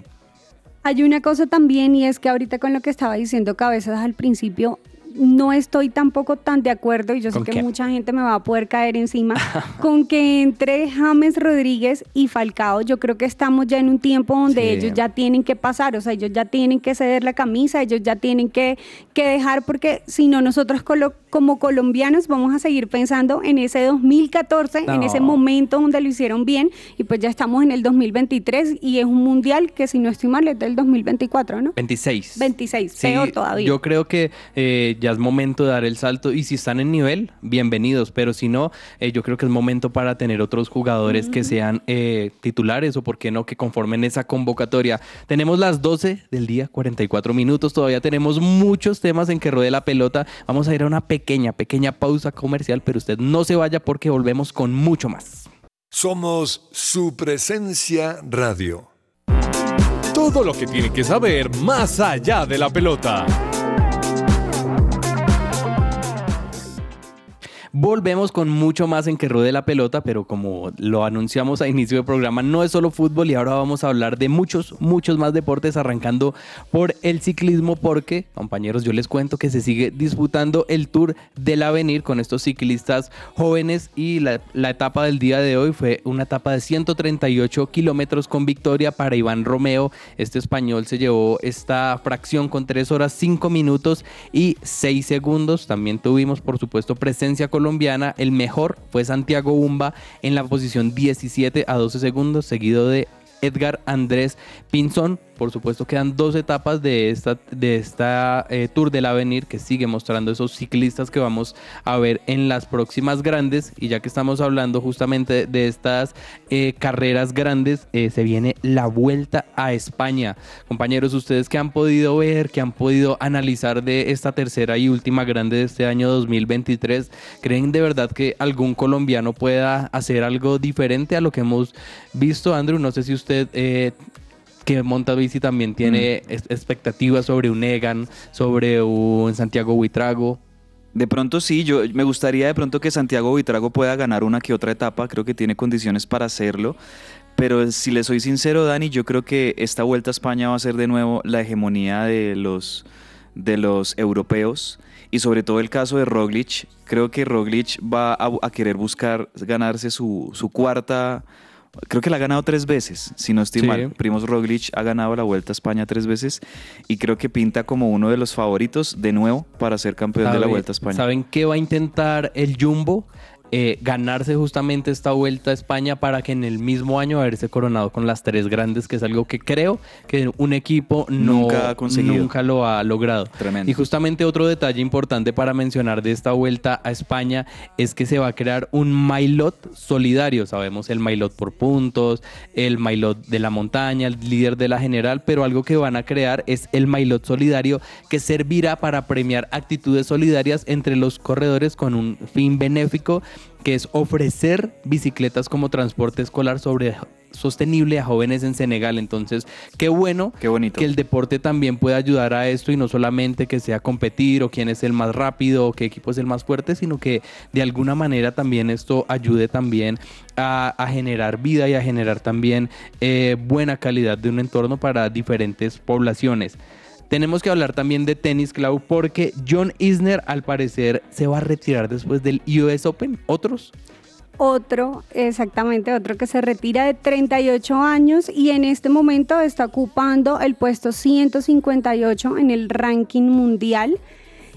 Hay una cosa también y es que ahorita con lo que estaba diciendo Cabezas al principio, no estoy tampoco tan de acuerdo y yo sé ¿Con que qué? mucha gente me va a poder caer encima con que entre James Rodríguez y Falcao, yo creo que estamos ya en un tiempo donde Sí. ellos ya tienen que pasar, o sea, ellos ya tienen que ceder la camisa, ellos ya tienen que, que dejar porque si no nosotros colo- como colombianos vamos a seguir pensando en ese 2014, en No. ese momento donde lo hicieron bien y pues ya estamos en el 2023 y es un mundial que si no estoy mal es del 2024, ¿no? 26. 26, Sí, peor todavía. Yo creo que eh, ya es momento de dar el salto y si están en nivel, bienvenidos, pero si no, eh, yo creo que es momento para tener otros jugadores que sean eh, titulares o por qué no, que conformen esa convocatoria. Tenemos las 12 del día, 44 minutos, todavía tenemos muchos temas en que ruede la pelota. Vamos a ir a una pequeña, pequeña pausa comercial, pero usted no se vaya porque volvemos con mucho más. Somos su presencia radio. Todo lo que tiene que saber más allá de la pelota. Volvemos con mucho más en que ruede la pelota, pero como lo anunciamos a inicio del programa, no es solo fútbol y ahora vamos a hablar de muchos, muchos más deportes, arrancando por el ciclismo, porque, compañeros, yo les cuento que se sigue disputando el Tour del Avenir con estos ciclistas jóvenes y la, etapa del día de hoy fue una etapa de 138 kilómetros con victoria para Iván Romeo. Este español se llevó esta fracción con 3 horas 5 minutos y 6 segundos. También tuvimos, por supuesto, presencia colombiana. El mejor fue Santiago Bumba en la posición 17 a 12 segundos, seguido de Edgar Andrés Pinzón. Por supuesto, quedan dos etapas de esta, de esta eh, Tour del Avenir que sigue mostrando esos ciclistas que vamos a ver en las próximas grandes. Y ya que estamos hablando justamente de estas eh, carreras grandes, eh, se viene la vuelta a España. Compañeros, ustedes que han podido ver, que han podido analizar de esta tercera y última grande de este año 2023, ¿creen de verdad que algún colombiano pueda hacer algo diferente a lo que hemos visto? Andrew, no sé si usted... que monta bici también tiene es- expectativas sobre un Egan, sobre un Santiago Huitrago. De pronto sí, yo me gustaría de pronto que Santiago Buitrago pueda ganar una que otra etapa, creo que tiene condiciones para hacerlo. Pero si le soy sincero, Dani, yo creo que esta vuelta a España va a ser de nuevo la hegemonía de los, de los europeos. Y sobre todo el caso de Roglic, creo que Roglic va a, a querer buscar ganarse su, su cuarta. Creo que la ha ganado tres veces, si no estoy Sí. mal. Primos Roglic ha ganado la Vuelta a España tres veces y creo que pinta como uno de los favoritos de nuevo para ser campeón de la ¿Sabe- Vuelta a España. ¿Saben qué va a intentar el Jumbo? Eh, ganarse justamente esta vuelta a España para que en el mismo año haberse coronado con las tres grandes, que es algo que creo que un equipo no, Nunca ha conseguido. nunca lo ha logrado. Tremendo. Y justamente otro detalle importante para mencionar de esta vuelta a España es que se va a crear un Mailot solidario. Sabemos el Mailot por puntos, el Mailot de la montaña, el líder de la general, pero algo que van a crear es el Mailot solidario que servirá para premiar actitudes solidarias entre los corredores con un fin benéfico que es ofrecer bicicletas como transporte escolar sobre sostenible a jóvenes en Senegal. Entonces, qué bueno Qué bonito. que el deporte también pueda ayudar a esto y no solamente que sea competir o quién es el más rápido o qué equipo es el más fuerte, sino que de alguna manera también esto ayude también a, a generar vida y a generar también eh, buena calidad de un entorno para diferentes poblaciones. Tenemos que hablar también de tenis, Clau, porque John Isner al parecer se va a retirar después del US Open. ¿Otros? Otro, exactamente, otro que se retira de 38 años y en este momento está ocupando el puesto 158 en el ranking mundial.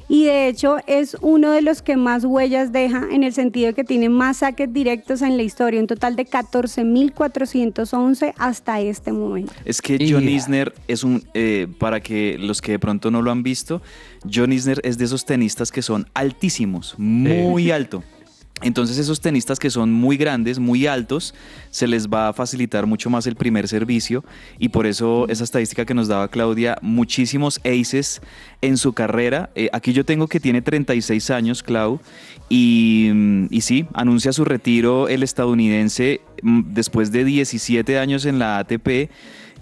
Y de hecho es uno de los que más huellas deja en el sentido de que tiene más saques directos en la historia, un total de 14.411 hasta este momento. Es que John Yeah. Isner es un, eh, para que los que de pronto no lo han visto, John Isner es de esos tenistas que son altísimos, muy alto. Entonces esos tenistas que son muy grandes, muy altos, se les va a facilitar mucho más el primer servicio y por eso esa estadística que nos daba Claudia, muchísimos aces en su carrera. Eh, aquí yo tengo que tiene 36 años, Clau, mm, y sí, anuncia su retiro el estadounidense mm, después de 17 años en la ATP.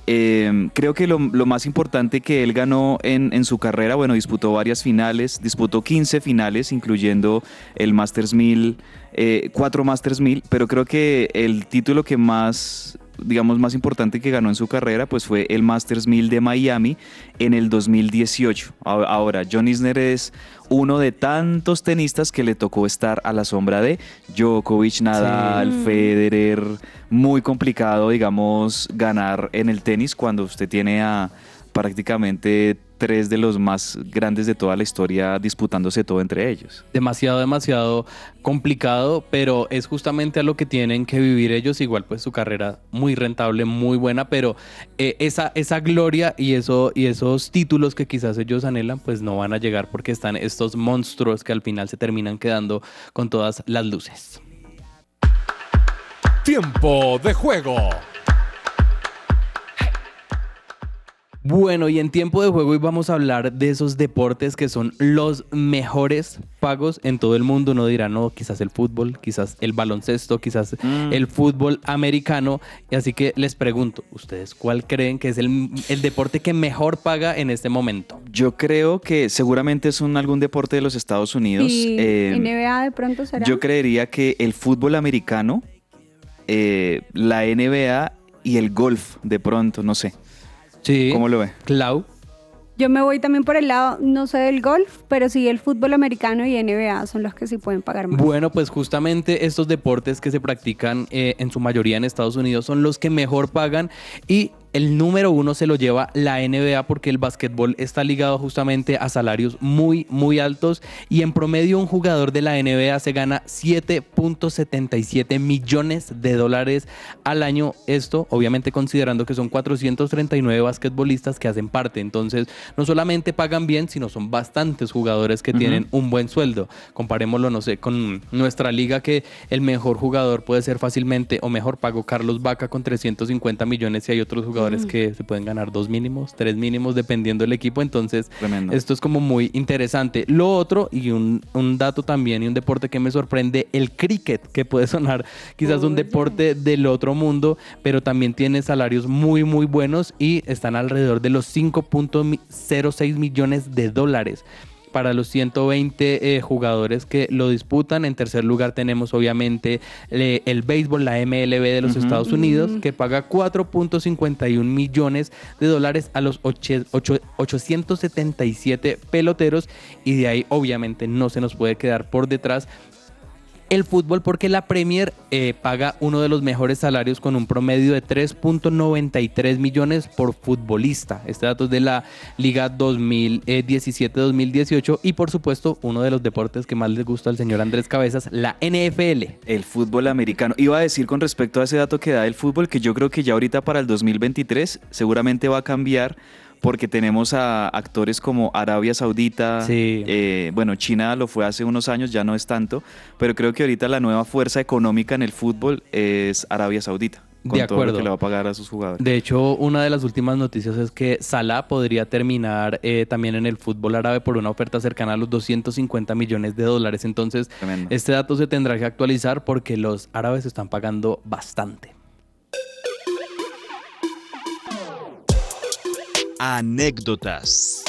Eh, creo que lo, más importante que él ganó en, en su carrera, bueno, disputó varias finales, disputó 15 finales, incluyendo el Masters 1000, eh, cuatro Masters 1000, pero creo que el título que más, digamos, más importante que ganó en su carrera, pues fue el Masters 1000 de Miami en el 2018. A- Ahora, John Isner es uno de tantos tenistas que le tocó estar a la sombra de Djokovic, Nadal, Sí. Federer. Muy complicado, digamos, ganar en el tenis cuando usted tiene a prácticamente tres de los más grandes de toda la historia disputándose todo entre ellos. demasiado, demasiado complicado, pero es justamente a lo que tienen que vivir ellos. Igual, pues su carrera muy rentable, muy buena, pero eh, esa, esa gloria y, eso, y esos títulos que quizás ellos anhelan, pues no van a llegar porque están estos monstruos que al final se terminan quedando con todas las luces. Tiempo de juego. Bueno, y en tiempo de juego hoy vamos a hablar de esos deportes que son los mejores pagos en todo el mundo. Uno dirá, no, quizás el fútbol, quizás el baloncesto, quizás el fútbol americano. Y así que les pregunto, ¿ustedes cuál creen que es el, el deporte que mejor paga en este momento? Yo creo que seguramente es un, algún deporte de los Estados Unidos. Y Eh, NBA de pronto será. Yo creería que el fútbol americano, eh, la NBA y el golf, de pronto, no sé. Sí. ¿Cómo lo ve? Clau. Yo me voy también por el lado, no sé del golf, pero sí el fútbol americano y NBA son los que sí pueden pagar más. Bueno, pues justamente estos deportes que se practican eh, en su mayoría en Estados Unidos son los que mejor pagan y el número uno se lo lleva la NBA porque el básquetbol está ligado justamente a salarios muy, muy altos y en promedio un jugador de la NBA se gana 7.77 millones de dólares al año. Esto obviamente considerando que son 439 basquetbolistas que hacen parte. Entonces no solamente pagan bien, sino son bastantes jugadores que tienen un buen sueldo. Comparémoslo, no sé, con nuestra liga que el mejor jugador puede ser fácilmente o mejor pago Carlos Vaca con 350 millones y hay otros jugadores que se pueden ganar dos mínimos, tres mínimos dependiendo del equipo. Entonces Tremendo. esto es como muy interesante. Lo otro y un, un dato también y un deporte que me sorprende, el cricket, que puede sonar quizás un deporte del otro mundo, pero también tiene salarios muy, muy buenos y están alrededor de los 5.06 millones de dólares para los 120 eh, jugadores que lo disputan. En tercer lugar tenemos obviamente eh, el béisbol, la MLB de los Estados Unidos, que paga 4.51 millones de dólares a los oche- ocho- 877 peloteros. Y de ahí obviamente no se nos puede quedar por detrás el fútbol porque la Premier eh, paga uno de los mejores salarios con un promedio de 3.93 millones por futbolista. Este dato es de la Liga 2017-2018 y por supuesto uno de los deportes que más les gusta al señor Andrés Cabezas, la NFL. El fútbol americano. Iba a decir con respecto a ese dato que da el fútbol que yo creo que ya ahorita para el 2023 seguramente va a cambiar porque tenemos a actores como Arabia Saudita, Sí. eh, bueno, China lo fue hace unos años, ya no es tanto, pero creo que ahorita la nueva fuerza económica en el fútbol es Arabia Saudita, con De todo lo acuerdo. que le va a pagar a sus jugadores. De hecho, una de las últimas noticias es que Salah podría terminar eh, también en el fútbol árabe por una oferta cercana a los 250 millones de dólares. Entonces, Tremendo. este dato se tendrá que actualizar porque los árabes están pagando bastante. Anécdotas.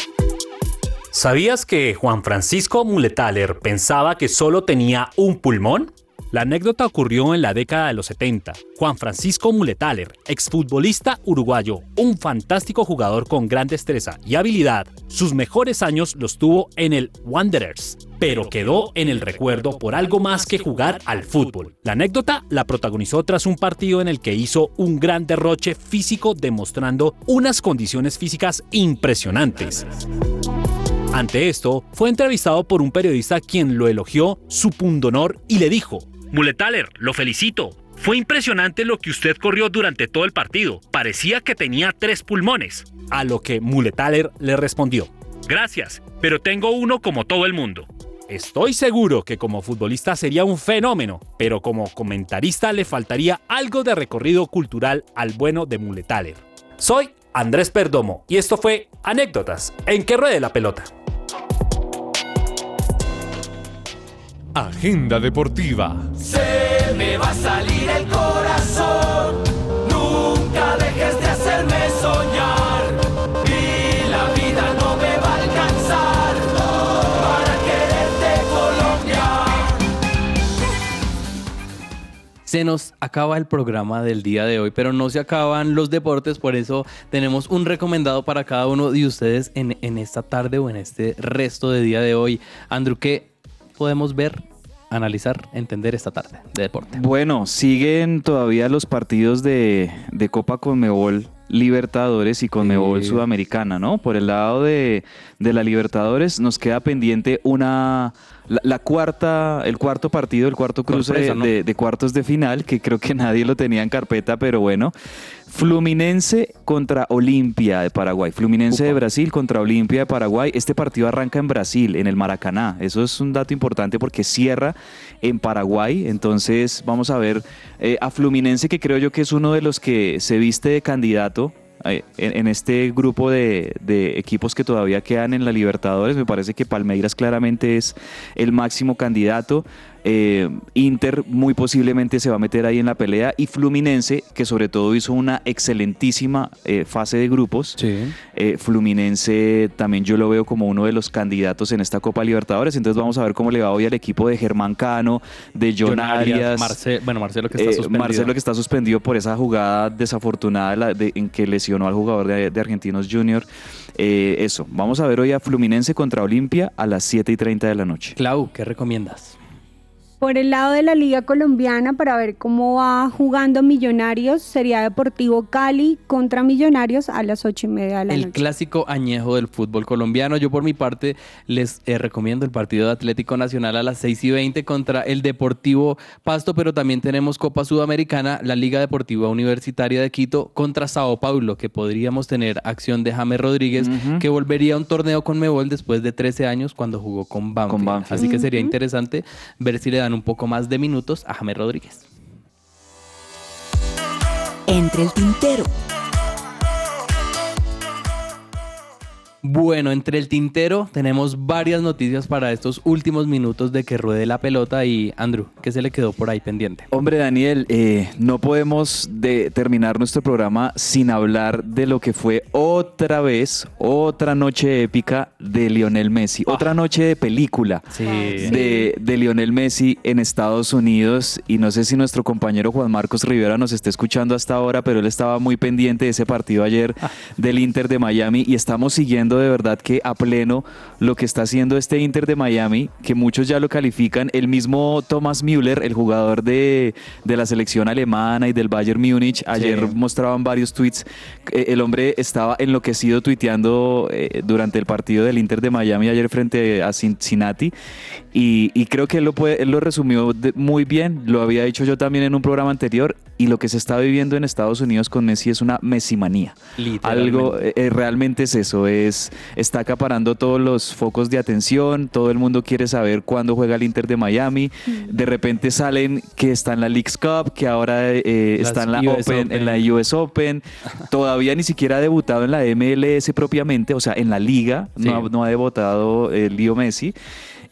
¿Sabías que Juan Francisco Muletaler pensaba que solo tenía un pulmón? La anécdota ocurrió en la década de los 70. Juan Francisco Muletaler, exfutbolista uruguayo, un fantástico jugador con gran destreza y habilidad, sus mejores años los tuvo en el Wanderers, pero quedó en el recuerdo por algo más que jugar al fútbol. La anécdota la protagonizó tras un partido en el que hizo un gran derroche físico demostrando unas condiciones físicas impresionantes. Ante esto, fue entrevistado por un periodista quien lo elogió su pundonor y le dijo: Muletaler, lo felicito. Fue impresionante lo que usted corrió durante todo el partido. Parecía que tenía tres pulmones. A lo que Muletaler le respondió: Gracias, pero tengo uno como todo el mundo. Estoy seguro que como futbolista sería un fenómeno, pero como comentarista le faltaría algo de recorrido cultural al bueno de Muletaler. Soy Andrés Perdomo y esto fue Anécdotas en que ruede la pelota. Agenda deportiva. Se me va a salir el corazón. Nunca dejes de hacerme soñar. Y la vida no me va a alcanzar para quererte Colombia. Se nos acaba el programa del día de hoy, pero no se acaban los deportes, por eso tenemos un recomendado para cada uno de ustedes en, en esta tarde o en este resto de día de hoy. Andrew, ¿qué podemos ver, analizar, entender esta tarde de deporte? Bueno, siguen todavía los partidos de, de Copa Conmebol Libertadores y Conmebol Sí. Sudamericana, ¿no? Por el lado de, de la Libertadores nos queda pendiente una la, la cuarta, el cuarto partido, el cuarto cruce Sorpresa, ¿no? de, de cuartos de final, que creo que nadie lo tenía en carpeta, pero bueno. Fluminense contra Olimpia de Paraguay. Fluminense de. Brasil contra Olimpia de Paraguay. Este partido arranca en Brasil, en el Maracaná. Eso es un dato importante porque cierra en Paraguay. Entonces vamos a ver eh, a Fluminense, que creo yo que es uno de los que se viste de candidato eh, en, en este grupo de, de equipos que todavía quedan en la Libertadores. Me parece que Palmeiras claramente es el máximo candidato. Eh, Inter muy posiblemente se va a meter ahí en la pelea y Fluminense, que sobre todo hizo una excelentísima eh, fase de grupos. Sí. Eh, Fluminense también yo lo veo como uno de los candidatos en esta Copa Libertadores. Entonces vamos a ver cómo le va hoy al equipo de Germán Cano, de John, Arias. Marce- bueno, Marcelo que está Eh, suspendido. Marcelo que está suspendido por esa jugada desafortunada de la- de- en que lesionó al jugador de, de Argentinos Junior. Eh, eso, vamos a ver hoy a Fluminense contra Olimpia a las 7 y 30 de la noche. Clau, ¿qué recomiendas? Por el lado de la Liga Colombiana, para ver cómo va jugando Millonarios, sería Deportivo Cali contra Millonarios a las ocho y media de la El noche. clásico añejo del fútbol colombiano. Yo por mi parte les eh, recomiendo el partido de Atlético Nacional a las 6 y 20 contra el Deportivo Pasto, pero también tenemos Copa Sudamericana, la Liga Deportiva Universitaria de Quito contra Sao Paulo, que podríamos tener acción de James Rodríguez, que volvería a un torneo con Mebol después de 13 años cuando jugó con Banfield. Con Banfield. Así que sería interesante ver si le dan un poco más de minutos a James Rodríguez. Entre el tintero. Bueno, entre el tintero tenemos varias noticias para estos últimos minutos de que ruede la pelota y Andrew, ¿qué se le quedó por ahí pendiente? Hombre, Daniel, eh, no podemos de terminar nuestro programa sin hablar de lo que fue otra vez, otra noche épica de Lionel Messi, otra noche de película Sí. de, de Lionel Messi en Estados Unidos. Y no sé si nuestro compañero Juan Marcos Rivera nos esté escuchando hasta ahora, pero él estaba muy pendiente de ese partido ayer del Inter de Miami y estamos siguiendo de verdad que a pleno lo que está haciendo este Inter de Miami, que muchos ya lo califican. El mismo Thomas Müller, el jugador de, de la selección alemana y del Bayern Múnich, ayer mostraban varios tweets. Eh, El hombre estaba enloquecido tuiteando eh, durante el partido del Inter de Miami ayer frente a Cincinnati. Y, y creo que él lo, puede, él lo resumió muy bien. Lo había dicho yo también en un programa anterior. Y lo que se está viviendo en Estados Unidos con Messi es una mesimanía. Algo eh, realmente es eso, es está acaparando todos los focos de atención, todo el mundo quiere saber cuándo juega el Inter de Miami. De repente salen que está en la Leagues Cup, que ahora eh, está en la US Open, en la US Open. Todavía ni siquiera ha debutado en la MLS propiamente, o sea, en la liga Sí. no, ha, no ha debutado el Leo Messi.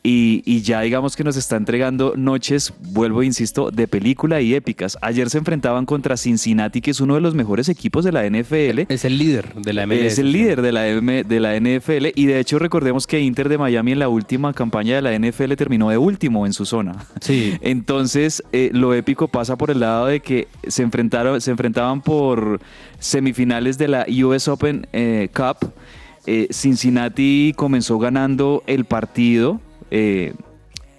Y, y ya digamos que nos está entregando noches, vuelvo e insisto, de película y épicas. Ayer se enfrentaban contra Cincinnati, que es uno de los mejores equipos de la NFL. Es el líder de la MLS. Es el líder de la, M- de la NFL y de hecho recordemos que Inter de Miami en la última campaña de la NFL terminó de último en su zona. Sí. Entonces eh, lo épico pasa por el lado de que se enfrentaron, se enfrentaban por semifinales de la US Open eh, Cup. Eh, Cincinnati comenzó ganando el partido. Eh,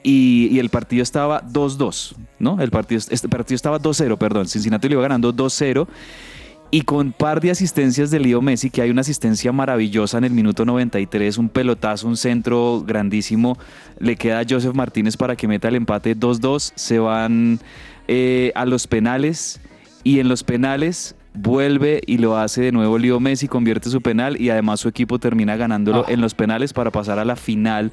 y, y el partido estaba 2-2, ¿no? El partido, este partido estaba 2-0, perdón. Cincinnati lo iba ganando 2-0. Y con par de asistencias de Leo Messi, que hay una asistencia maravillosa en el minuto 93, un pelotazo, un centro grandísimo, le queda a Joseph Martínez para que meta el empate 2-2, se van eh, a los penales y en los penales vuelve y lo hace de nuevo Leo Messi, convierte su penal y además su equipo termina ganándolo en los penales para pasar a la final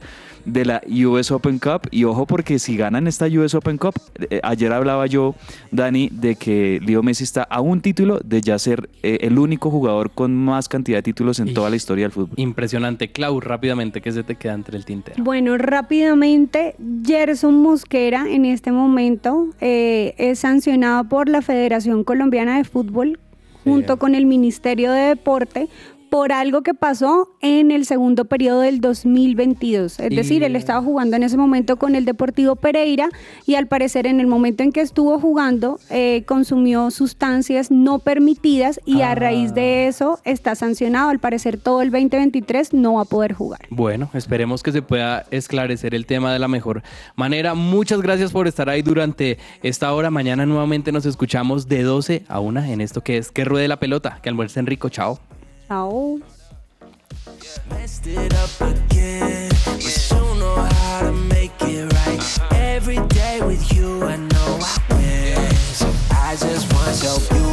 de la US Open Cup. Y ojo porque si ganan esta US Open Cup, eh, ayer hablaba yo, Dani, de que Leo Messi está a un título de ya ser eh, el único jugador con más cantidad de títulos en toda la historia del fútbol. Impresionante. Clau, rápidamente, ¿qué se te queda entre el tintero? Bueno, rápidamente, Gerson Mosquera en este momento eh, es sancionado por la Federación Colombiana de Fútbol junto con el Ministerio de Deporte por algo que pasó en el segundo periodo del 2022. Es Y- decir, él estaba jugando en ese momento con el Deportivo Pereira y al parecer en el momento en que estuvo jugando eh, consumió sustancias no permitidas y a raíz de eso está sancionado. Al parecer todo el 2023 no va a poder jugar. Bueno, esperemos que se pueda esclarecer el tema de la mejor manera. Muchas gracias por estar ahí durante esta hora. Mañana nuevamente nos escuchamos de 12 a 1 en esto que es Que Ruede la Pelota. Que almuercen rico. Chao. No. Messed it up again, know how to make it right. Every day with you, I know I win. So I just want your beauty.